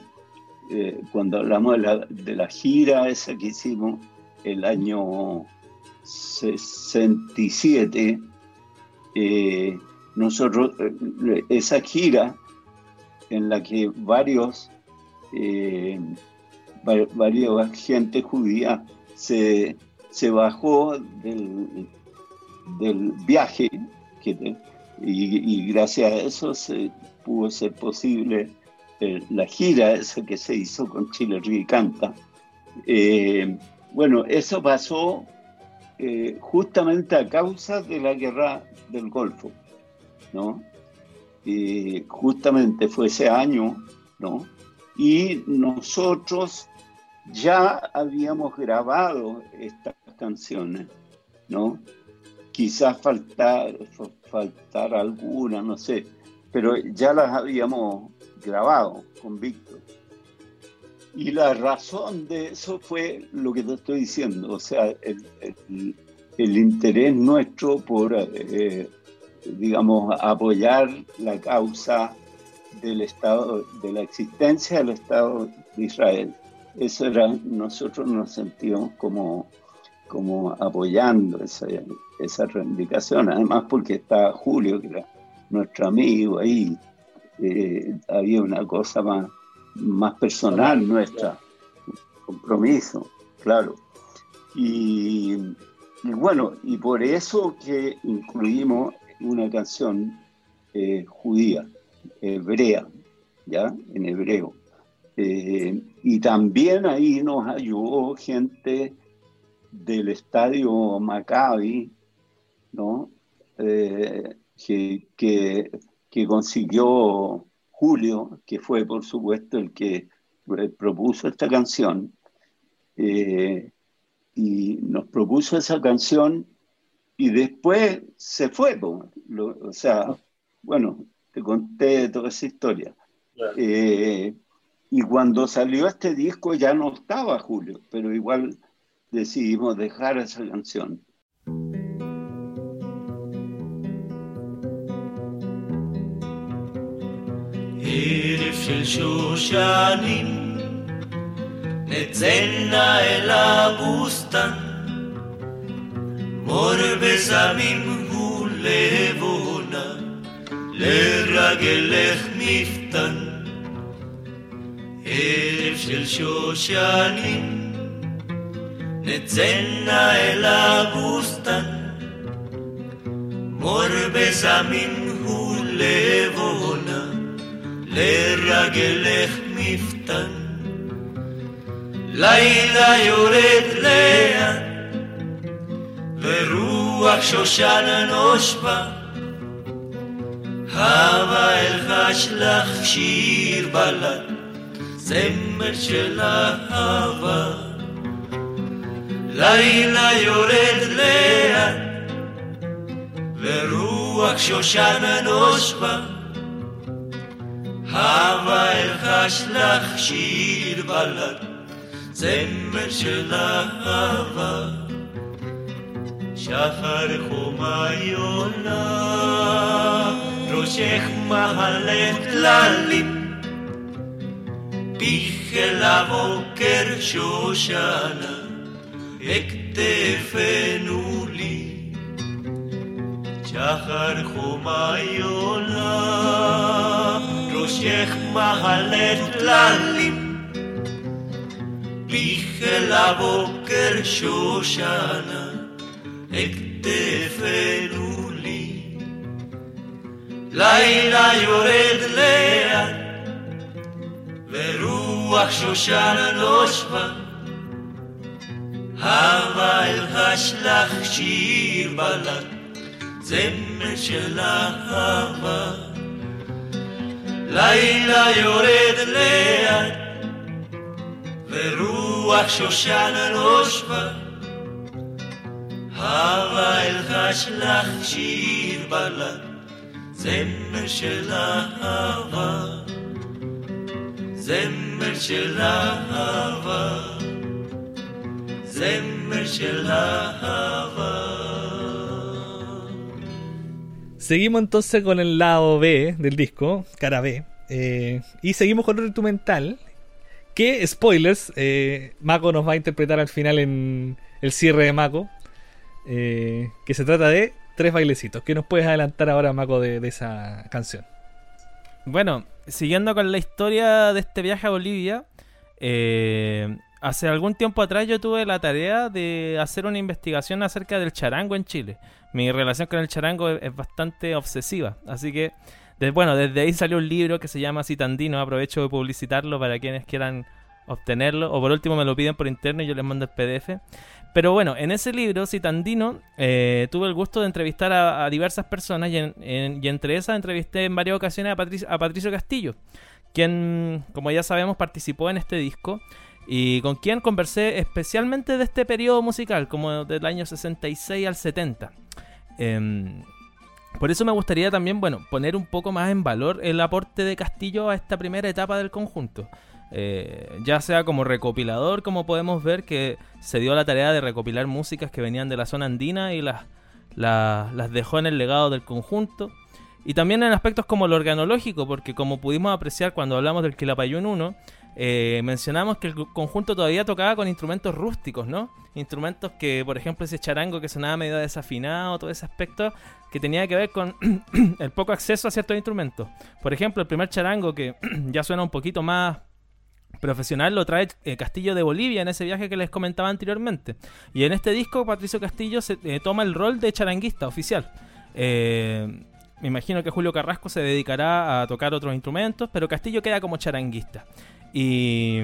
eh, cuando hablamos de la, gira esa que hicimos el año 67, eh, nosotros, eh, esa gira en la que varios, varios gente judía se, se bajó del, del viaje y, gracias a eso se pudo ser posible eh, la gira esa que se hizo con Chile Río y Canta. Eh, bueno, eso pasó eh, justamente a causa de la guerra del Golfo, ¿no? justamente fue ese año, ¿no? Y nosotros ya habíamos grabado estas canciones, ¿no? Quizás faltar, faltar alguna, no sé, pero ya las habíamos grabado con Víctor. Y la razón de eso fue lo que te estoy diciendo, o sea, el, interés nuestro por, eh, digamos, apoyar la causa del Estado, de la existencia del Estado de Israel. Eso era, nosotros nos sentíamos como, como apoyando esa, esa reivindicación, además porque estaba Julio, que era nuestro amigo ahí, eh, había una cosa más, más personal nuestra, compromiso, claro. Y, bueno, y por eso que incluimos una canción eh, judía, hebrea, ¿ya? En hebreo. Eh, y también ahí nos ayudó gente del estadio Maccabi, ¿no? Eh, que, que, consiguió Julio, que fue por supuesto el que eh, propuso esta canción, eh, y nos propuso esa canción y después se fue, o sea, bueno, te conté toda esa historia. Eh, y cuando salió este disco ya no estaba Julio, pero igual decidimos dejar esa canción. של שושנים, נצאנה אל הבוסתן, מור בזמים הוא לבונה, לרגלך מפתן. ערב של שושנים, נצאנה אל הבוסתן, מור בזמים הוא לבונה, לרגלך מפתן. לילה יורד לאט, ורוח שושנה נושבה, הווה אל חש לך שיר בלד, זמר של אהבה. לילה יורד לאט, ורוח שושנה נושבה, הווה אל חש לך שיר בלד, זמר של אהבה. שחר חומה יונה, ראשך מהלך טללים, פיך אל הבוקר שושנה, הכתפנו לי. שחר חומה יונה, ראשך מהלך טללים, פיך אל הבוקר שושנה, הכתפנו לי. לילה יורד לאט, ורוח שושנה נושבה, הווה אל חשלך שיר בלט, זמר של אהבה. לילה יורד לאט, ורוח שושנה נושבה, הווה אל חשלך שיר בלט, זמר של אהבה. זמר של אהבה. זמר של אהבה. Seguimos entonces con el lado B del disco, cara B. eh, y seguimos con otro instrumental. Que, spoilers, eh, Mako nos va a interpretar al final en el cierre de Mako. eh, que se trata de tres bailecitos. ¿Qué nos puedes adelantar ahora, Mako, de, esa canción? Bueno, siguiendo con la historia de este viaje a Bolivia, eh, hace algún tiempo atrás yo tuve la tarea de hacer una investigación acerca del charango en Chile. Mi relación con el charango es, bastante obsesiva, así que, de- bueno, desde ahí salió un libro que se llama Citandino, aprovecho de publicitarlo para quienes quieran obtenerlo, o por último me lo piden por interno y yo les mando el PDF. Pero bueno, en ese libro, Citandino, eh, tuve el gusto de entrevistar a, diversas personas y entre esas entrevisté en varias ocasiones a, Patricio- a Patricio Castillo, quien, como ya sabemos, participó en este disco y con quien conversé especialmente de este periodo musical, como del año 66 al 70. Em, por eso me gustaría también, bueno, poner un poco más en valor el aporte de Castillo a esta primera etapa del conjunto. Eh, ya sea como recopilador, como podemos ver que se dio la tarea de recopilar músicas que venían de la zona andina y las, las, dejó en el legado del conjunto. Y también en aspectos como lo organológico, porque como pudimos apreciar cuando hablamos del Quilapayún 1, eh, mencionamos que el conjunto todavía tocaba con instrumentos rústicos, ¿no? Instrumentos que, por ejemplo, ese charango que sonaba medio desafinado, todo ese aspecto que tenía que ver con el poco acceso a ciertos instrumentos. Por ejemplo, el primer charango que ya suena un poquito más profesional lo trae eh, Castillo de Bolivia en ese viaje que les comentaba anteriormente. Y en este disco Patricio Castillo se eh, toma el rol de charanguista oficial. Eh, me imagino que Julio Carrasco se dedicará a tocar otros instrumentos, pero Castillo queda como charanguista. Y,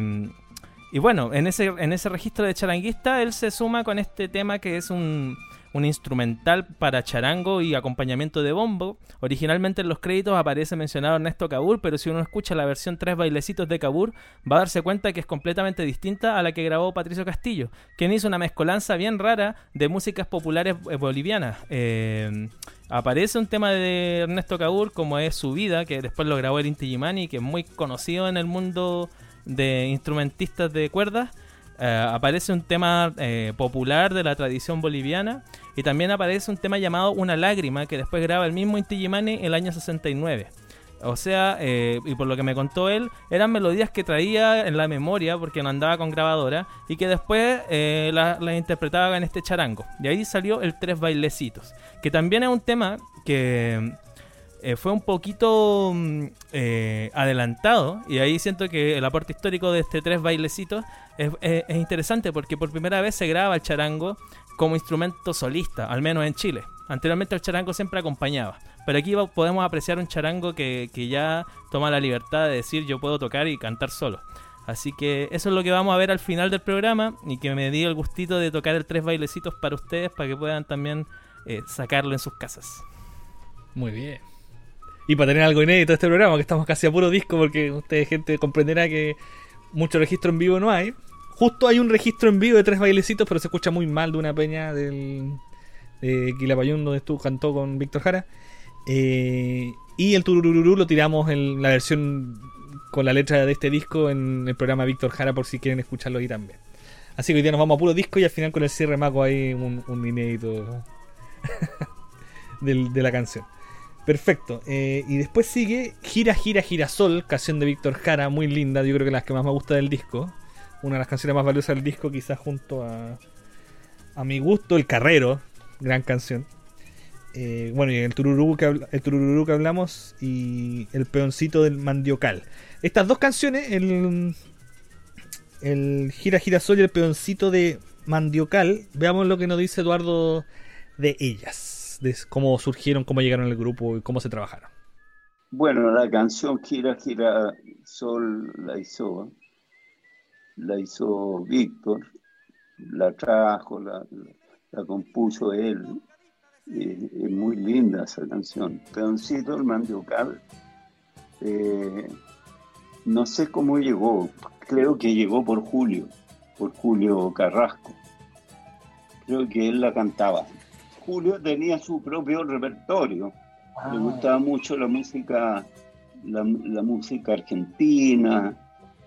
y bueno, en ese, en ese registro de charanguista él se suma con este tema que es un, un instrumental para charango y acompañamiento de bombo. Originalmente en los créditos aparece mencionado Ernesto Cabur, pero si uno escucha la versión Tres Bailecitos de Cabur, va a darse cuenta que es completamente distinta a la que grabó Patricio Castillo, quien hizo una mezcolanza bien rara de músicas populares eh, bolivianas. Eh, aparece un tema de Ernesto Cabur, como es Su Vida, que después lo grabó el Inti Gimani, que es muy conocido en el mundo de instrumentistas de cuerdas. Eh, aparece un tema eh, popular de la tradición boliviana y también aparece un tema llamado Una lágrima que después graba el mismo Inti Gimani el año 69. O sea, eh, y por lo que me contó él, eran melodías que traía en la memoria porque no andaba con grabadora y que después las la interpretaba en este charango. Y ahí salió el Tres Bailecitos, que también es un tema que eh, fue un poquito mm, eh, adelantado y ahí siento que el aporte histórico de este tres bailecitos es, interesante porque por primera vez se graba el charango como instrumento solista, al menos en Chile. Anteriormente el charango siempre acompañaba, pero aquí podemos apreciar un charango que, que ya toma la libertad de decir yo puedo tocar y cantar solo. Así que eso es lo que vamos a ver al final del programa y que me di el gustito de tocar el tres bailecitos para ustedes para que puedan también eh, sacarlo en sus casas. Muy bien. Y para tener algo inédito este programa, que estamos casi a puro disco, porque ustedes, gente, comprenderá que mucho registro en vivo no hay. Justo hay un registro en vivo de tres bailecitos, pero se escucha muy mal de una peña del, de Quilapayún, donde estuvo, cantó con Víctor Jara. Eh, y el turururú lo tiramos en la versión con la letra de este disco en el programa Víctor Jara, por si quieren escucharlo ahí también. Así que hoy día nos vamos a puro disco y al final con el cierre maco hay un, un inédito de la canción. Perfecto. Eh, y después sigue Gira, Gira, Girasol, canción de Víctor Jara, muy linda. Yo creo que las que más me gusta del disco. Una de las canciones más valiosas del disco, quizás junto a, a mi gusto, El Carrero, gran canción. Eh, bueno, y el tururú, que el que hablamos y El Peoncito del Mandiocal. Estas dos canciones, el, el Gira, Girasol y El Peoncito de Mandiocal, veamos lo que nos dice Eduardo de ellas de cómo surgieron, cómo llegaron al grupo y cómo se trabajaron. Bueno, la canción Gira Gira Sol la hizo, la hizo Víctor, la trajo, la, compuso él. es muy linda esa canción. Pedoncito, el mandiocal, eh, no sé cómo llegó, creo que llegó por Julio, por Julio Carrasco. Creo que él la cantaba. Julio tenía su propio repertorio. Le ah. gustaba mucho la música, la, música argentina.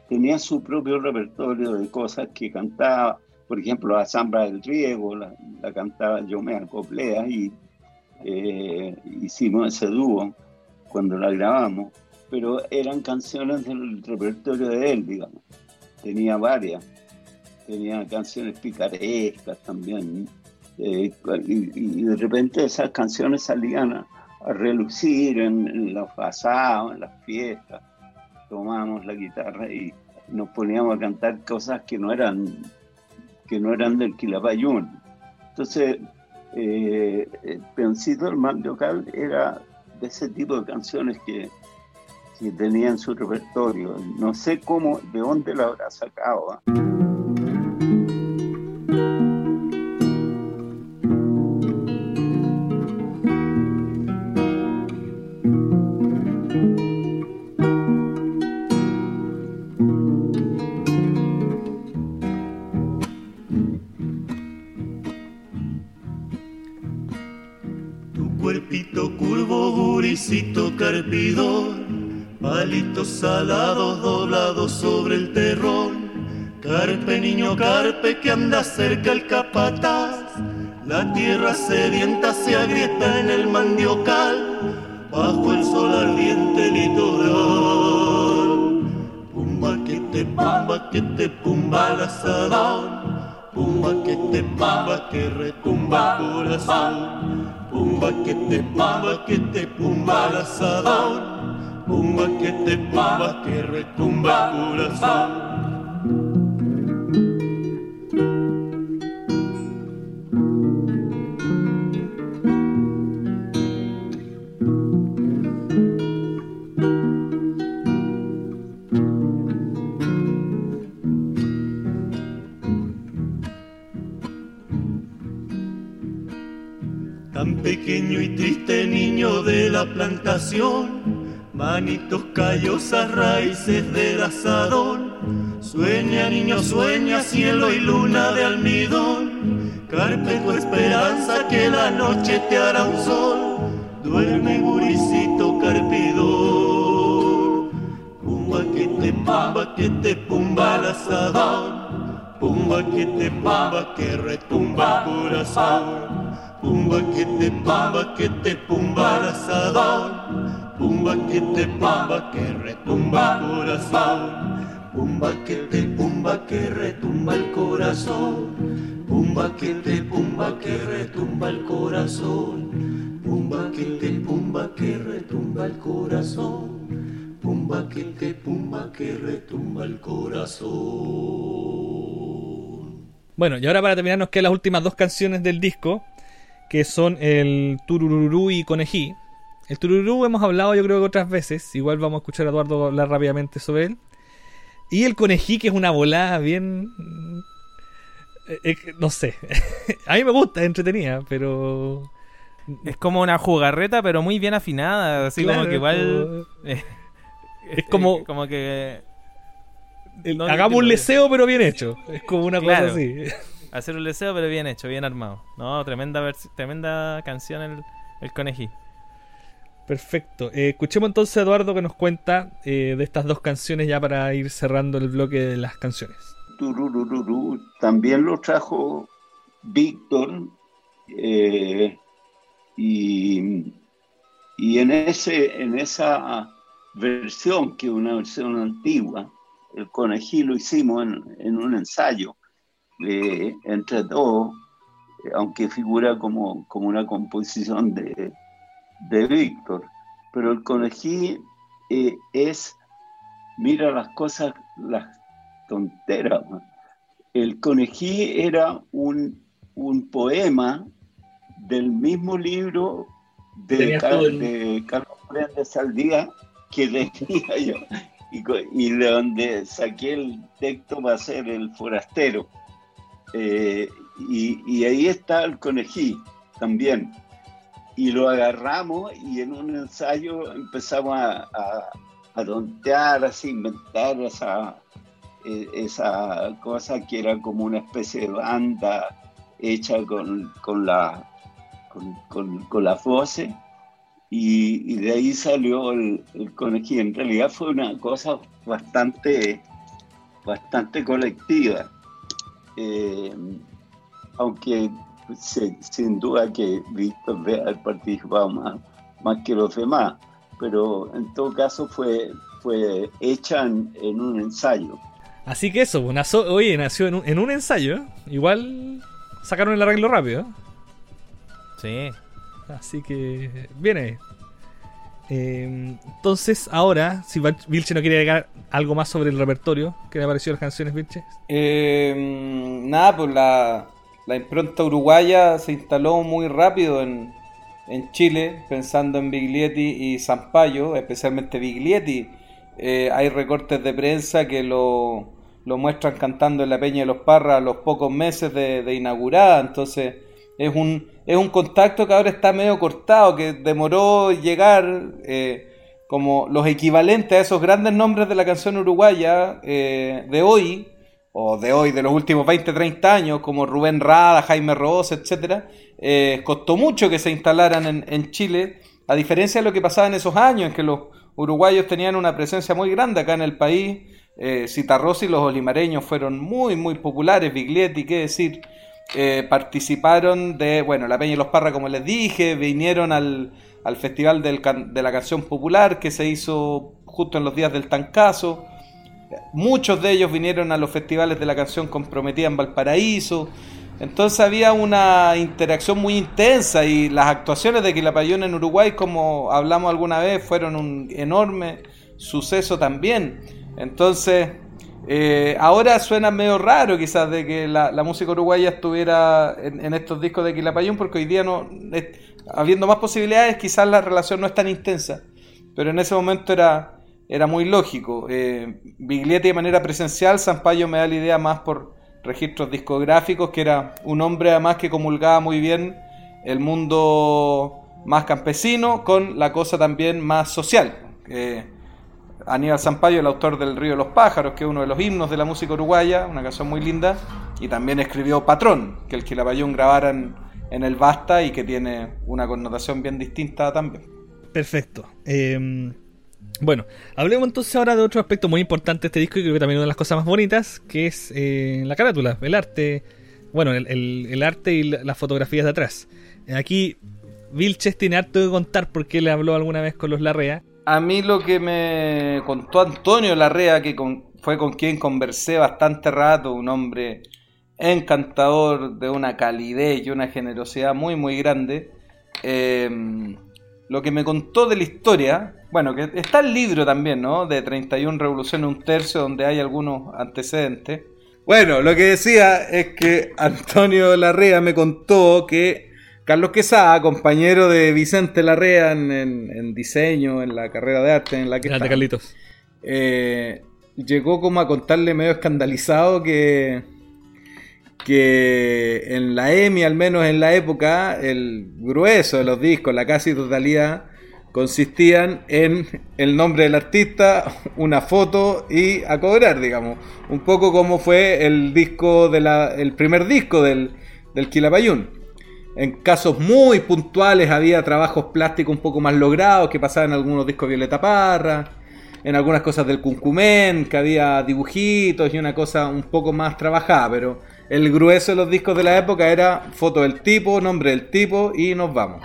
Tenía su propio repertorio de cosas que cantaba. Por ejemplo, la Zambra del Riego la, cantaba Yo me acoplea y eh, hicimos ese dúo cuando la grabamos. Pero eran canciones del repertorio de él, digamos. Tenía varias. Tenía canciones picarescas también eh, y, de repente esas canciones salían a, relucir en, los pasados, en las fiestas. Tomábamos la guitarra y nos poníamos a cantar cosas que no eran, que no eran del Quilapayún. Entonces, eh, el Peoncito Mandiocal era de ese tipo de canciones que, que tenía en su repertorio. No sé cómo, de dónde lo habrá sacado. ¿ah? Carpidor, palitos salados doblados sobre el terrón. Carpe, niño carpe, que anda cerca el capataz. La tierra sedienta se agrieta en el mandiocal, bajo el sol ardiente litoral. Pumba que te pumba, que te pumba el asadón. Pumba que te pumba, que retumba el corazón. Pumba que te pumba, que te pumba el asador. Pumba que te pumba, que retumba el corazón. Callosas, raíces del asadón. Sueña, niño, sueña, cielo y luna de almidón. Carpe tu esperanza que la noche te hará un sol. Duerme, guricito carpidor. Pumba que te pumba, que te pumba el asadón. Pumba que te pumba, que retumba corazón. Pumba que te que te pumba el asadón. Pumba que te pumba, que retumba el corazón. Pumba que te pumba, que retumba el corazón. Pumba que te pumba, que retumba el corazón. Pumba que te pumba, que retumba el corazón. Pumba que te pumba, que retumba el corazón. Bueno, y ahora para terminar nos quedan las últimas dos canciones del disco, que son el Turururú y Conejí. El Turururú hemos hablado yo creo que otras veces, igual vamos a escuchar a Eduardo hablar rápidamente sobre él. Y el Conejí, que es una volada bien... eh, eh, no sé, a mí me gusta, es entretenida, pero... Es como una jugarreta, pero muy bien afinada. Así Claro, como que igual. eh, Es como- como que. No, hagamos un leseo pero bien hecho. Es como una Claro. cosa así. Hacer un deseo, pero bien hecho, bien armado. No, tremenda tremenda canción el, el conejí. Perfecto. Eh, escuchemos entonces a Eduardo que nos cuenta eh, de estas dos canciones ya para ir cerrando el bloque de las canciones. También lo trajo Víctor eh, y, y en, ese, en esa versión, que es una versión antigua, el conejí lo hicimos en, un ensayo entre eh, aunque figura como, como una composición de, de Víctor. Pero el conejí eh, es, mira las cosas, las tonteras. man. El conejí era un, un poema del mismo libro de, Carlos Prendes Saldía que leía yo y, y de donde saqué el texto va a ser El Forastero. Eh, y, y ahí está el conejí también. Y lo agarramos y en un ensayo empezamos a, a, a tontear, así, inventar esa, eh, esa cosa que era como una especie de banda hecha con, con, la, con, con- con. Y, de ahí salió el, el. En realidad fue una cosa bastante, bastante colectiva. Eh, aunque se- sin duda que Víctor debe haber participado más, más que los demás, pero en todo caso fue, fue hecha en, en un ensayo. Así que eso, pues, nació- oye, nació en un, en un ensayo. Igual sacaron el arreglo rápido. Sí. Así que viene. Eh, entonces, ahora, si Vilche no quiere agregar algo más sobre el repertorio, ¿qué le pareció las canciones, Vilche? Eh, nada, pues la, la impronta uruguaya se instaló muy rápido en, en Chile, pensando en Biglietti y Zampayo, especialmente Biglietti. Eh, hay recortes de prensa que lo, lo muestran cantando en la Peña de los Parras a los pocos meses de, de inaugurada, entonces es un, es un contacto que ahora está medio cortado, que demoró llegar, eh, como los equivalentes a esos grandes nombres de la canción uruguaya eh, de hoy, o de hoy, de los últimos 20, 30 años, como Rubén Rada, Jaime Ross, etcétera, eh, costó mucho que se instalaran en, en Chile, a diferencia de lo que pasaba en esos años, en que los uruguayos tenían una presencia muy grande acá en el país. Eh, Citarrosa y los olimareños fueron muy, muy populares, Biglietti, qué decir. Eh, participaron de, bueno, La Peña y los Parra, como les dije, vinieron al, al Festival del de la Canción Popular que se hizo justo en los días del Tancazo. Muchos de ellos vinieron a los festivales de la canción comprometida en Valparaíso. Entonces había una interacción muy intensa y las actuaciones de Quilapayún en Uruguay, como hablamos alguna vez, fueron un enorme suceso también. Entonces, eh, ahora suena medio raro quizás de que la, música uruguaya estuviera en, estos discos de Quilapayún, porque hoy día no, habiendo más posibilidades, quizás la relación no es tan intensa. Pero en ese momento era, era muy lógico. Eh, Biglietti de manera presencial, Sampaio me da la idea más por registros discográficos, que era un hombre además que comulgaba muy bien el mundo más campesino con la cosa también más social. Eh, Aníbal Zampayo, el autor del Río de los Pájaros, que es uno de los himnos de la música uruguaya, una canción muy linda, y también escribió Patrón, que el Quilapayún grabaran en el Basta y que tiene una connotación bien distinta también. Perfecto. Eh, bueno, hablemos entonces ahora de otro aspecto muy importante de este disco y creo que también una de las cosas más bonitas, que es eh, la carátula, el arte, bueno, el, arte y la- las fotografías de atrás. Eh, Aquí Vilches tiene harto que contar porque él habló alguna vez con los Larrea. A mí lo que me contó Antonio Larrea, que con- fue con quien conversé bastante rato, un hombre encantador, de una calidez y una generosidad muy, muy grande, eh, lo que me contó de la historia, bueno, que está el libro también, ¿no? De 31 Revoluciones, un tercio, donde hay algunos antecedentes. Bueno, lo que decía es que Antonio Larrea me contó que Carlos Quesada, compañero de Vicente Larrea en, en- en diseño, en la carrera de arte en la que Grande está, Carlitos. eh, llegó como a contarle medio escandalizado que, que en la EMI, al menos en la época, el grueso de los discos, la casi totalidad, consistían en el nombre del artista, una foto y a cobrar, digamos. Un poco como fue el disco de la, el primer disco del, del Quilapayún. En casos muy puntuales había trabajos plásticos un poco más logrados que pasaban en algunos discos Violeta Parra, en algunas cosas del Cuncumén, que había dibujitos y una cosa un poco más trabajada, pero el grueso de los discos de la época era foto del tipo, nombre del tipo y nos vamos.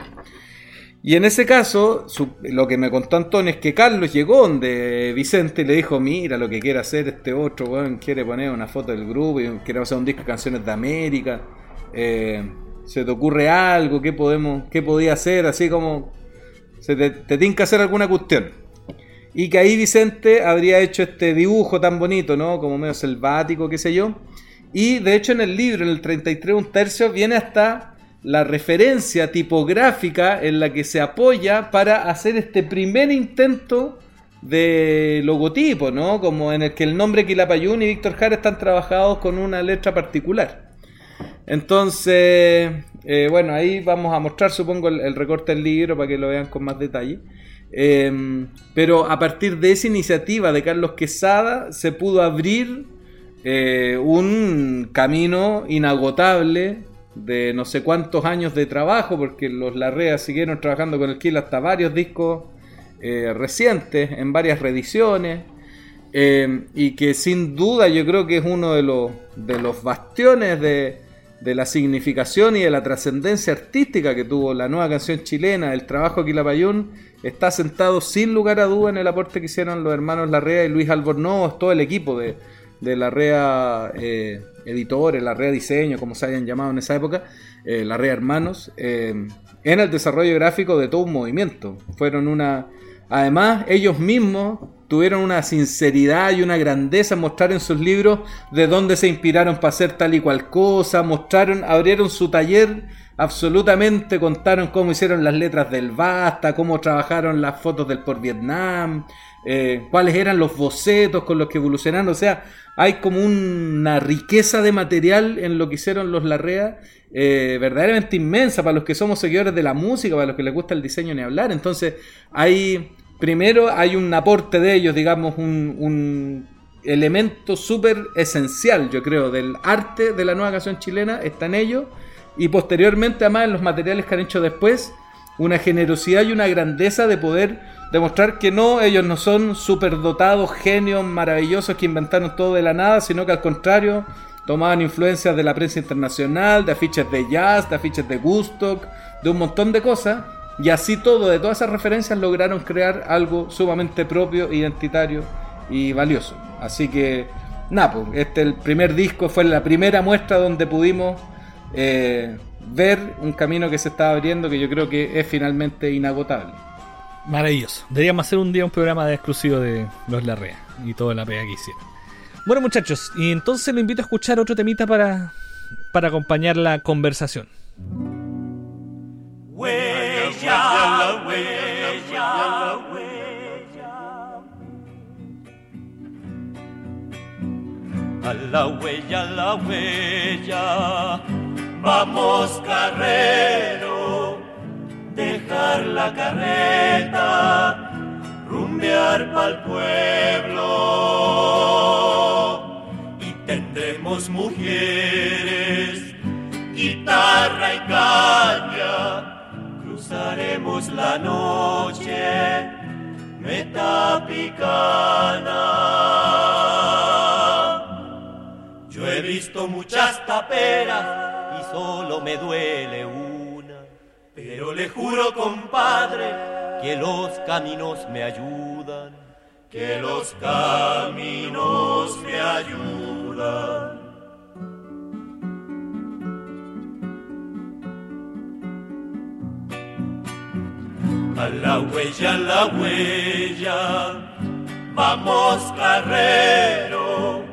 Y en ese caso, lo que me contó Antonio es que Carlos llegó donde Vicente le dijo, mira lo que quiere hacer este otro, weón, quiere poner una foto del grupo y quiere hacer un disco de canciones de América. Eh, ¿Se te ocurre algo? ¿Qué podemos, qué podía hacer? Así como se te, te tiene que hacer alguna cuestión. Y que ahí Vicente habría hecho este dibujo tan bonito, ¿no? Como medio selvático, qué sé yo. Y de hecho en el libro, en el 33 un tercio, viene hasta la referencia tipográfica en la que se apoya para hacer este primer intento de logotipo, ¿no? Como en el que el nombre Quilapayún y Víctor Jara están trabajados con una letra particular. Entonces, eh, bueno, ahí vamos a mostrar, supongo, el, recorte del libro para que lo vean con más detalle. Eh, pero a partir de esa iniciativa de Carlos Quesada se pudo abrir eh, un camino inagotable de no sé cuántos años de trabajo, porque los Larrea siguieron trabajando con el Kill hasta varios discos eh, recientes, en varias reediciones. Eh, y que sin duda yo creo que es uno de los, de los bastiones de, de la significación y de la trascendencia artística que tuvo la nueva canción chilena, el trabajo de Quilapayún, está sentado sin lugar a duda en el aporte que hicieron los hermanos Larrea y Luis Albornoz, todo el equipo de, de Larrea eh, Editores, Larrea Diseño, como se hayan llamado en esa época, eh, Larrea Hermanos, eh, en el desarrollo gráfico de todo un movimiento. Fueron una... Además, ellos mismos tuvieron una sinceridad y una grandeza en mostrar en sus libros de dónde se inspiraron para hacer tal y cual cosa, mostraron, abrieron su taller absolutamente, contaron cómo hicieron las letras del Basta, cómo trabajaron las fotos del por Vietnam, eh, cuáles eran los bocetos con los que evolucionaron, o sea, hay como una riqueza de material en lo que hicieron los Larrea, eh, verdaderamente inmensa para los que somos seguidores de la música, para los que les gusta el diseño ni hablar, entonces hay, primero hay un aporte de ellos, digamos, un, un elemento súper esencial, yo creo, del arte de la nueva canción chilena, está en ellos, y posteriormente, además, en los materiales que han hecho después, una generosidad y una grandeza de poder demostrar que no, ellos no son superdotados, genios maravillosos que inventaron todo de la nada, sino que al contrario, tomaban influencias de la prensa internacional, de afiches de jazz, de afiches de Gustock, de un montón de cosas, y así todo, de todas esas referencias, lograron crear algo sumamente propio, identitario y valioso. Así que, nada, pues, este el primer disco fue la primera muestra donde pudimos eh, ver un camino que se estaba abriendo que yo creo que es finalmente inagotable. Maravilloso. Deberíamos hacer un día un programa de exclusivo de los Larrea y toda la pega que hicieron. Bueno, muchachos, y entonces lo invito a escuchar otro temita para, para acompañar la conversación. Huella, huella, huella. A la huella, a la huella. Vamos, carrero. Deja dejar la carreta, rumbear pa'l pueblo y tendremos mujeres, guitarra y caña, cruzaremos la noche, metapicana. Yo he visto muchas taperas y solo me duele una, le juro, compadre, que los caminos me ayudan, que los caminos me ayudan. A la huella, a la huella, vamos carrero,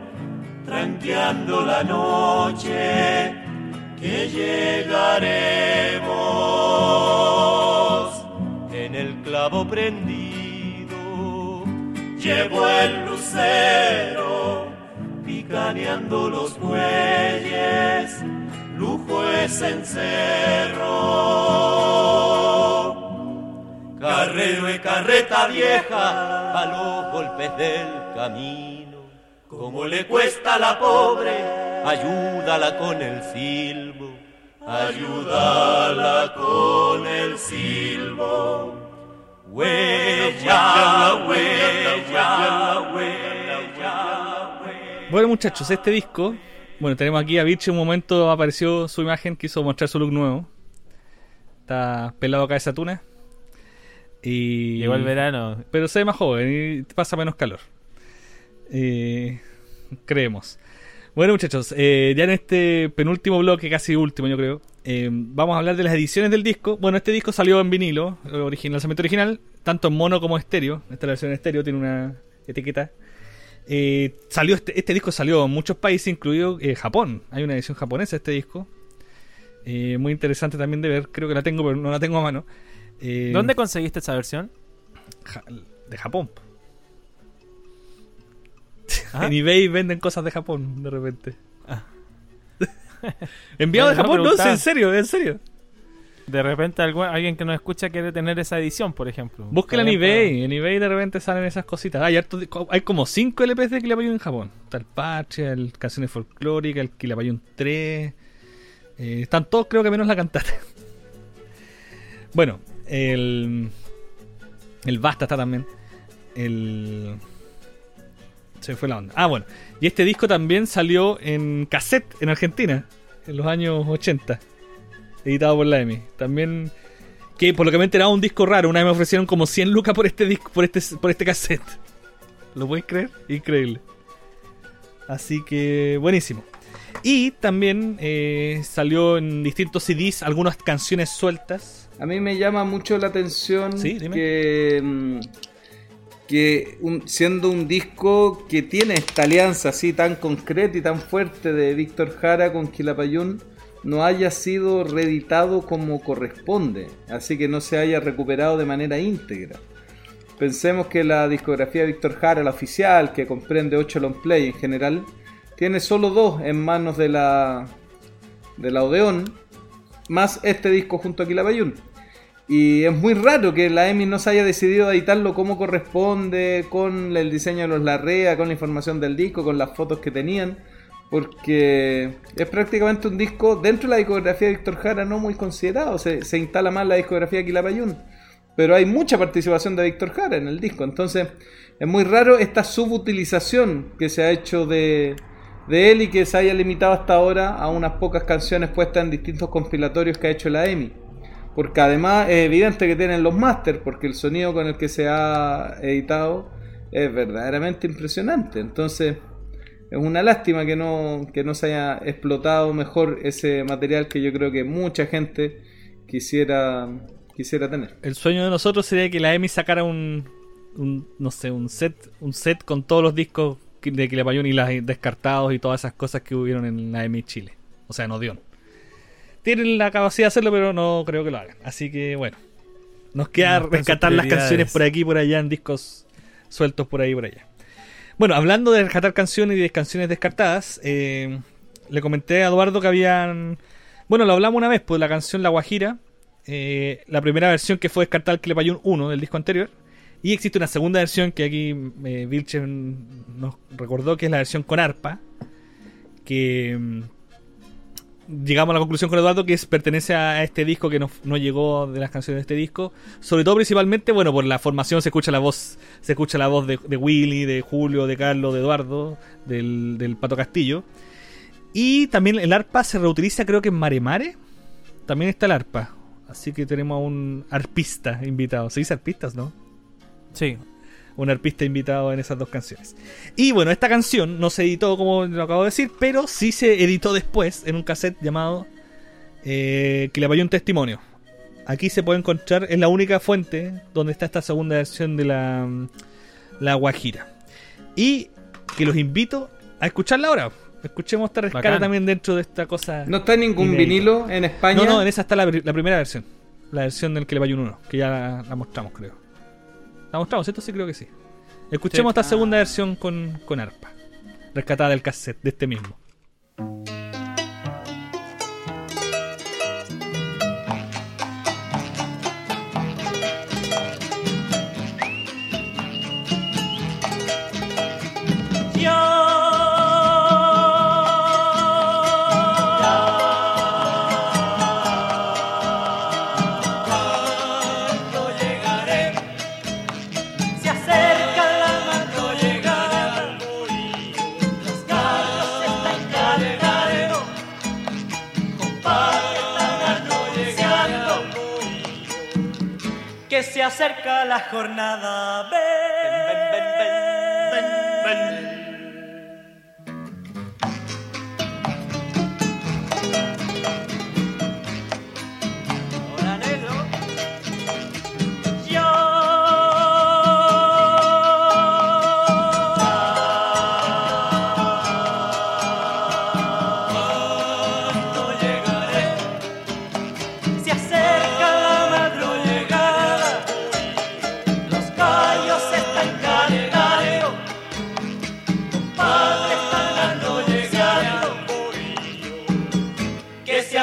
tranqueando la noche, que llegaremos en el clavo prendido. Llevo el lucero, picaneando los bueyes, lujo es encerro. Carrero y carreta vieja a los golpes del camino. Como le cuesta la pobre, ayúdala con el silbo. Ayúdala con el silbo. Huella, huella, huella, huella. Bueno, muchachos, este disco. Bueno, tenemos aquí a Vichy. Un momento apareció su imagen, quiso mostrar su look nuevo. Está pelado acá esa tuna. Y... Llegó el verano. Pero se ve más joven y pasa menos calor. Eh, creemos. Bueno, muchachos, eh, ya en este penúltimo bloque, casi último, yo creo, eh, vamos a hablar de las ediciones del disco. Bueno, este disco salió en vinilo, original, lanzamiento original, tanto en mono como estéreo. Esta es la versión en estéreo tiene una etiqueta. Eh, salió este, este disco salió en muchos países, incluido eh, Japón. Hay una edición japonesa de este disco. Muy interesante también de ver. Creo que la tengo, pero no la tengo a mano. Eh, ¿Dónde conseguiste esa versión? Ja- de Japón. Ah. En eBay venden cosas de Japón de repente. Ah. Enviado de Japón, no, preguntaba. en serio, en serio. De repente algu- alguien que nos escucha quiere tener esa edición, por ejemplo. Búsquela en eBay. En eBay de repente salen esas cositas. Hay, hartos di- hay como 5 LPs de Quilapayún en Japón. Está el Patria, el Canciones Folclóricas, el Quilapayún 3. Eh, están todos, creo que menos la cantata. bueno, el. El Basta está también. El. Se fue la onda. Ah, bueno. Y este disco también salió en cassette en Argentina. En los años 80. Editado por la EMI. También que por lo que me he enterado un disco raro. Una vez me ofrecieron como 100 lucas por este disco, por este, por este cassette. ¿Lo puedes creer? Increíble. Así que buenísimo. Y también eh, salió en distintos CDs algunas canciones sueltas. A mí me llama mucho la atención Sí, que, mm, que siendo un disco que tiene esta alianza así tan concreta y tan fuerte de Víctor Jara con Quilapayún, no haya sido reeditado como corresponde, así que no se haya recuperado de manera íntegra. Pensemos que la discografía de Víctor Jara, la oficial, que comprende 8 long play en general, tiene solo dos en manos de la, de la Odeón, más este disco junto a Quilapayún. Y es muy raro que la EMI no se haya decidido editarlo como corresponde, con el diseño de los Larrea, con la información del disco, con las fotos que tenían, porque es prácticamente un disco dentro de la discografía de Víctor Jara no muy considerado, se, se instala más la discografía de Quilapayún. Pero hay mucha participación de Víctor Jara en el disco, entonces es muy raro esta subutilización que se ha hecho de, de él y que se haya limitado hasta ahora a unas pocas canciones puestas en distintos compilatorios que ha hecho la EMI. Porque además es evidente que tienen los máster, porque el sonido con el que se ha editado es verdaderamente impresionante. Entonces es una lástima que no, que no se haya explotado mejor ese material que yo creo que mucha gente quisiera, quisiera tener. El sueño de nosotros sería que la EMI sacara un, un no sé, un set, un set con todos los discos de Quilapayún y las descartados y todas esas cosas que hubieron en la EMI Chile. O sea, en Odeón. Tienen la capacidad de hacerlo, pero no creo que lo hagan. Así que bueno. Nos queda No rescatar las canciones por aquí y por allá en discos sueltos por ahí y por allá. Bueno, hablando de rescatar canciones y de canciones descartadas, eh, le comenté a Eduardo que habían. Bueno, lo hablamos una vez, pues la canción La Guajira eh, la primera versión que fue descartada el Clepayun 1 del disco anterior. Y existe una segunda versión que aquí eh, Vilche nos recordó que es la versión con arpa. Que mm, llegamos a la conclusión con Eduardo que pertenece a este disco que no, no llegó de las canciones de este disco. Sobre todo principalmente, bueno, por la formación se escucha la voz, se escucha la voz de, de Willy, de Julio, de Carlos, de Eduardo, del, del Pato Castillo. Y también el arpa se reutiliza creo que en Mare Mare. También está el arpa. Así que tenemos a un arpista invitado. ¿Se dice arpistas, no? Sí. Un arpista invitado en esas dos canciones. Y bueno, esta canción no se editó como lo acabo de decir, pero sí se editó después en un cassette llamado eh, Que le apoyó un testimonio. Aquí se puede encontrar, es la única fuente donde está esta segunda versión de la, la Guajira. Y que los invito a escucharla ahora. Escuchemos esta rescate Bacán. también dentro de esta cosa. No está ningún Inédito. vinilo en España. No, no, en esa está la, pri- la primera versión. La versión del que le vaya un 1, que ya la, la mostramos, creo. La mostramos, ¿cierto? Sí, creo que sí. Escuchemos Sí. esta segunda versión con, con arpa. Rescatada del cassette, de este mismo. Acerca la jornada.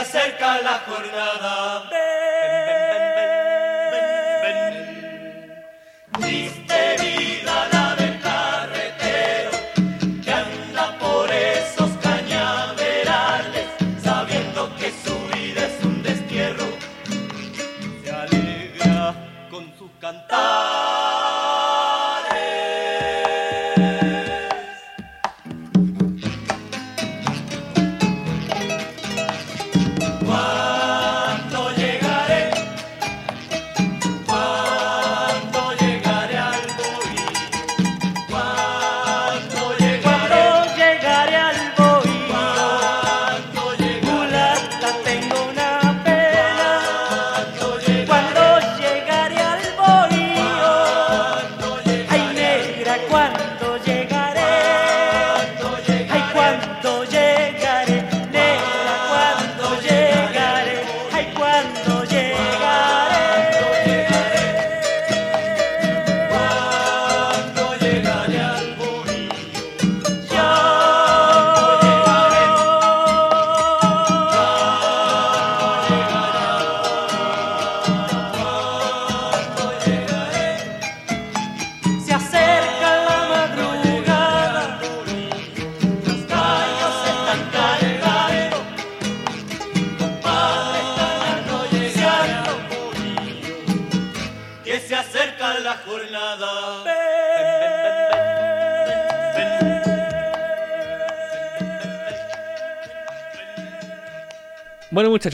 Acerca la jornada.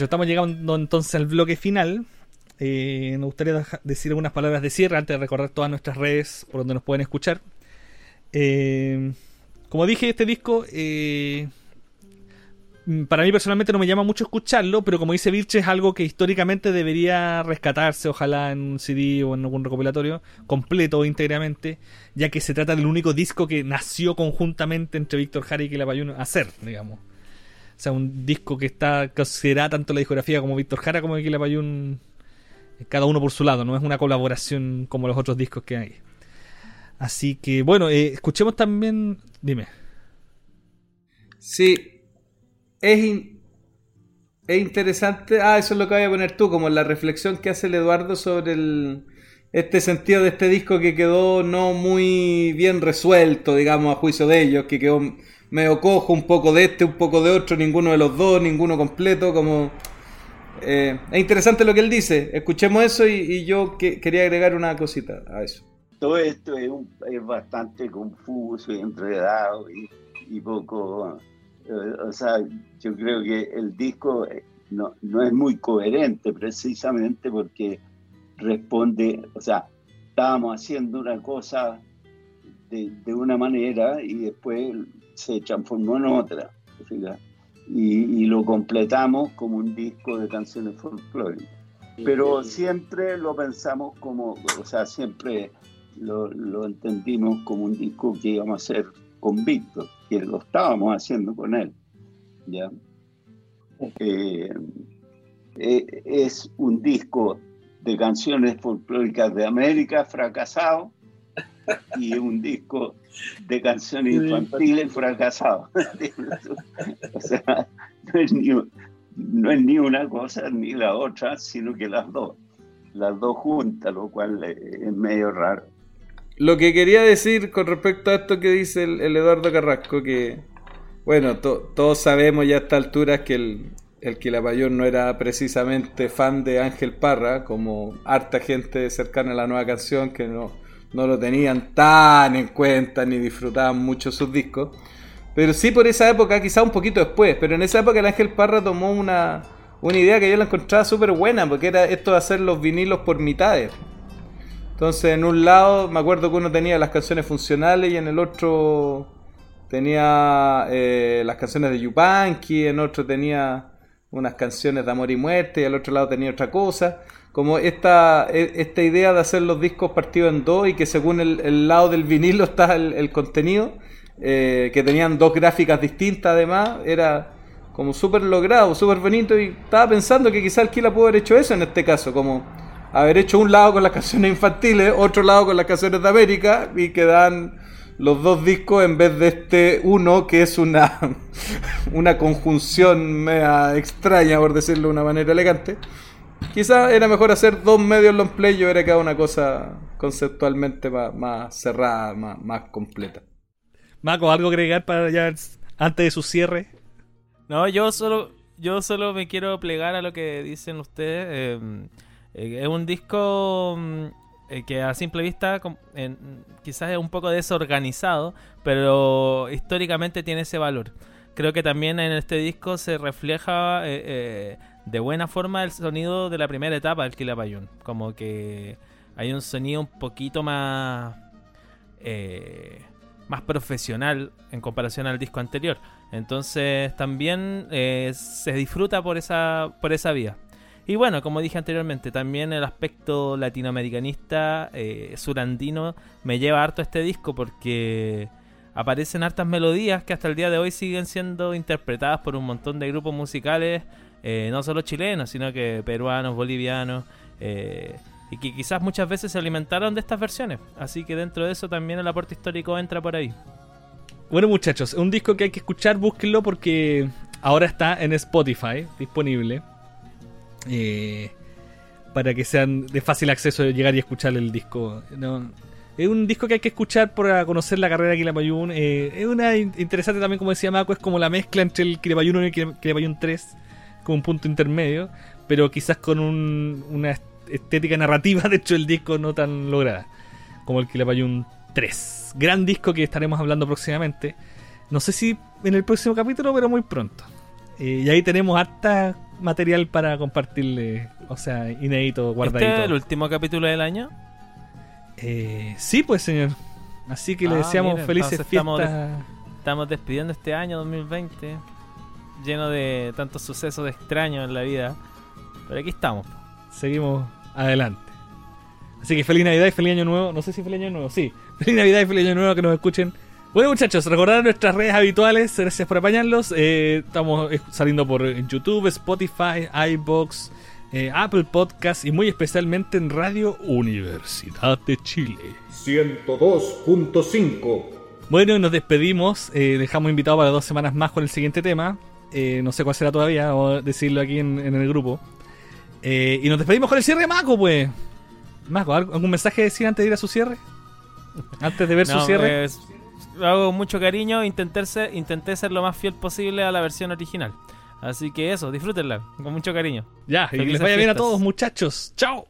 Estamos llegando entonces al bloque final. Eh, me gustaría decir algunas palabras de cierre antes de recordar todas nuestras redes por donde nos pueden escuchar. Eh, como dije, este disco, eh, para mí personalmente no me llama mucho escucharlo, pero como dice Vilche, es algo que históricamente debería rescatarse, ojalá en un CD o en algún recopilatorio, completo o íntegramente, ya que se trata del único disco que nació conjuntamente entre Víctor Jara y Quilapayún hacer, digamos. O sea, un disco que está considerada tanto la discografía como Víctor Jara como Quilapayún, eh, cada uno por su lado, no es una colaboración como los otros discos que hay. Así que, bueno, eh, escuchemos también. Dime. Sí. Es, es interesante. Ah, eso es lo que voy a poner tú, como la reflexión que hace el Eduardo sobre el, este sentido de este disco que quedó no muy bien resuelto, digamos, a juicio de ellos, que quedó medio cojo, un poco de este, un poco de otro, ninguno de los dos, ninguno completo, como... Eh, es interesante lo que él dice, escuchemos eso y, yo quería agregar una cosita a eso. Todo esto es, bastante confuso y enredado y, poco... Eh, o sea, yo creo que el disco eh, no, no es muy coherente precisamente porque responde, o sea, estábamos haciendo una cosa de, de, una manera y después se transformó en otra. Y, y, lo completamos como un disco de canciones folclóricas. Pero siempre lo pensamos como, o sea, siempre lo, lo entendimos como un disco que íbamos a hacer con Víctor, que lo estábamos haciendo con él. ¿ya? Eh, eh, es un disco de canciones folclóricas de América fracasado y un disco de canciones infantiles fracasado. o sea, no es, ni, no es, ni, una cosa ni la otra, sino que las dos, las dos juntas, lo cual es medio raro. Lo que quería decir con respecto a esto que dice el, Eduardo Carrasco, que, bueno, todos sabemos ya a esta altura que el, el Quilapayún no era precisamente fan de Ángel Parra, como harta gente cercana a la nueva canción que no, no lo tenían tan en cuenta ni disfrutaban mucho sus discos. Pero sí por esa época, quizá un poquito después, pero en esa época el Ángel Parra tomó una, una idea que yo la encontraba súper buena, porque era esto de hacer los vinilos por mitades. Entonces en un lado me acuerdo que uno tenía las canciones funcionales y en el otro tenía eh, las canciones de Yupanqui, en otro tenía unas canciones de amor y muerte y al otro lado tenía otra cosa. Como esta, e, esta idea de hacer los discos partidos en dos y que según el, lado del vinilo está el, contenido, eh, que tenían dos gráficas distintas además, era como súper logrado, súper bonito y estaba pensando que quizás Kila pudo haber hecho eso en este caso, como haber hecho un lado con las canciones infantiles, otro lado con las canciones de América y que dan los dos discos en vez de este uno que es una, una conjunción media extraña, por decirlo de una manera elegante. Quizá era mejor hacer dos medios long play y hubiera quedado una cosa conceptualmente más, cerrada, más, completa. Maco, ¿algo agregar para ya antes de su cierre? No, yo solo, yo solo me quiero plegar a lo que dicen ustedes. Eh, eh, es un disco mm, eh, que a simple vista quizás es un poco desorganizado, pero históricamente tiene ese valor. Creo que también en este disco se refleja eh, eh, de buena forma el sonido de la primera etapa del Quilapayún. Como que hay un sonido un poquito más, más profesional en comparación al disco anterior. Entonces también se disfruta por esa, por esa vía. Y bueno, como dije anteriormente, también el aspecto latinoamericanista, eh, surandino, me lleva harto a este disco porque aparecen hartas melodías que hasta el día de hoy siguen siendo interpretadas por un montón de grupos musicales, eh, no solo chilenos, sino que peruanos, bolivianos, eh, y que quizás muchas veces se alimentaron de estas versiones. Así que dentro de eso también el aporte histórico entra por ahí. Bueno muchachos, un disco que hay que escuchar, búsquenlo porque ahora está en Spotify disponible. Eh, para que sean de fácil acceso llegar y escuchar el disco. Es un disco que hay que escuchar para conocer la carrera de Kilamayun. Eh, es una interesante también, como decía Mako, es como la mezcla entre el Kilamayun 1 y el Kilamayun 3, como un punto intermedio, pero quizás con una estética narrativa, de hecho, el disco no tan lograda como el Kilamayun 3. Gran disco que estaremos hablando próximamente. No sé si en el próximo capítulo, pero muy pronto. Eh, y ahí tenemos harta material para compartirle, o sea, inédito, guardadito. ¿Este es el último capítulo del año? Eh, sí, pues, señor. Así que le ah, deseamos felices fiestas. Estamos, despidiendo este año 2020, lleno de tantos sucesos extraños en la vida. Pero aquí estamos. Seguimos adelante. Así que feliz Navidad y feliz Año Nuevo. No sé si feliz Año Nuevo, sí. Feliz Navidad y feliz Año Nuevo que nos escuchen bueno muchachos, recordar nuestras redes habituales, gracias por apañarlos. Eh, estamos eh, saliendo por YouTube, Spotify, iBox, eh, Apple Podcast y muy especialmente en Radio Universidad de Chile. 102.5. Bueno, nos despedimos, dejamos invitado para dos semanas más con el siguiente tema. Eh, no sé cuál será todavía, vamos a decirlo aquí en, en el grupo. Eh, y nos despedimos con el cierre de Mako, pues. Mako, ¿alg- ¿algún mensaje decir antes de ir a su cierre? Antes de ver su cierre. es- lo hago con mucho cariño, intenté ser, intenté ser lo más fiel posible a la versión original. Así que eso, disfrútenla, con mucho cariño. ya, y que les vaya bien a todos, muchachos. Chao.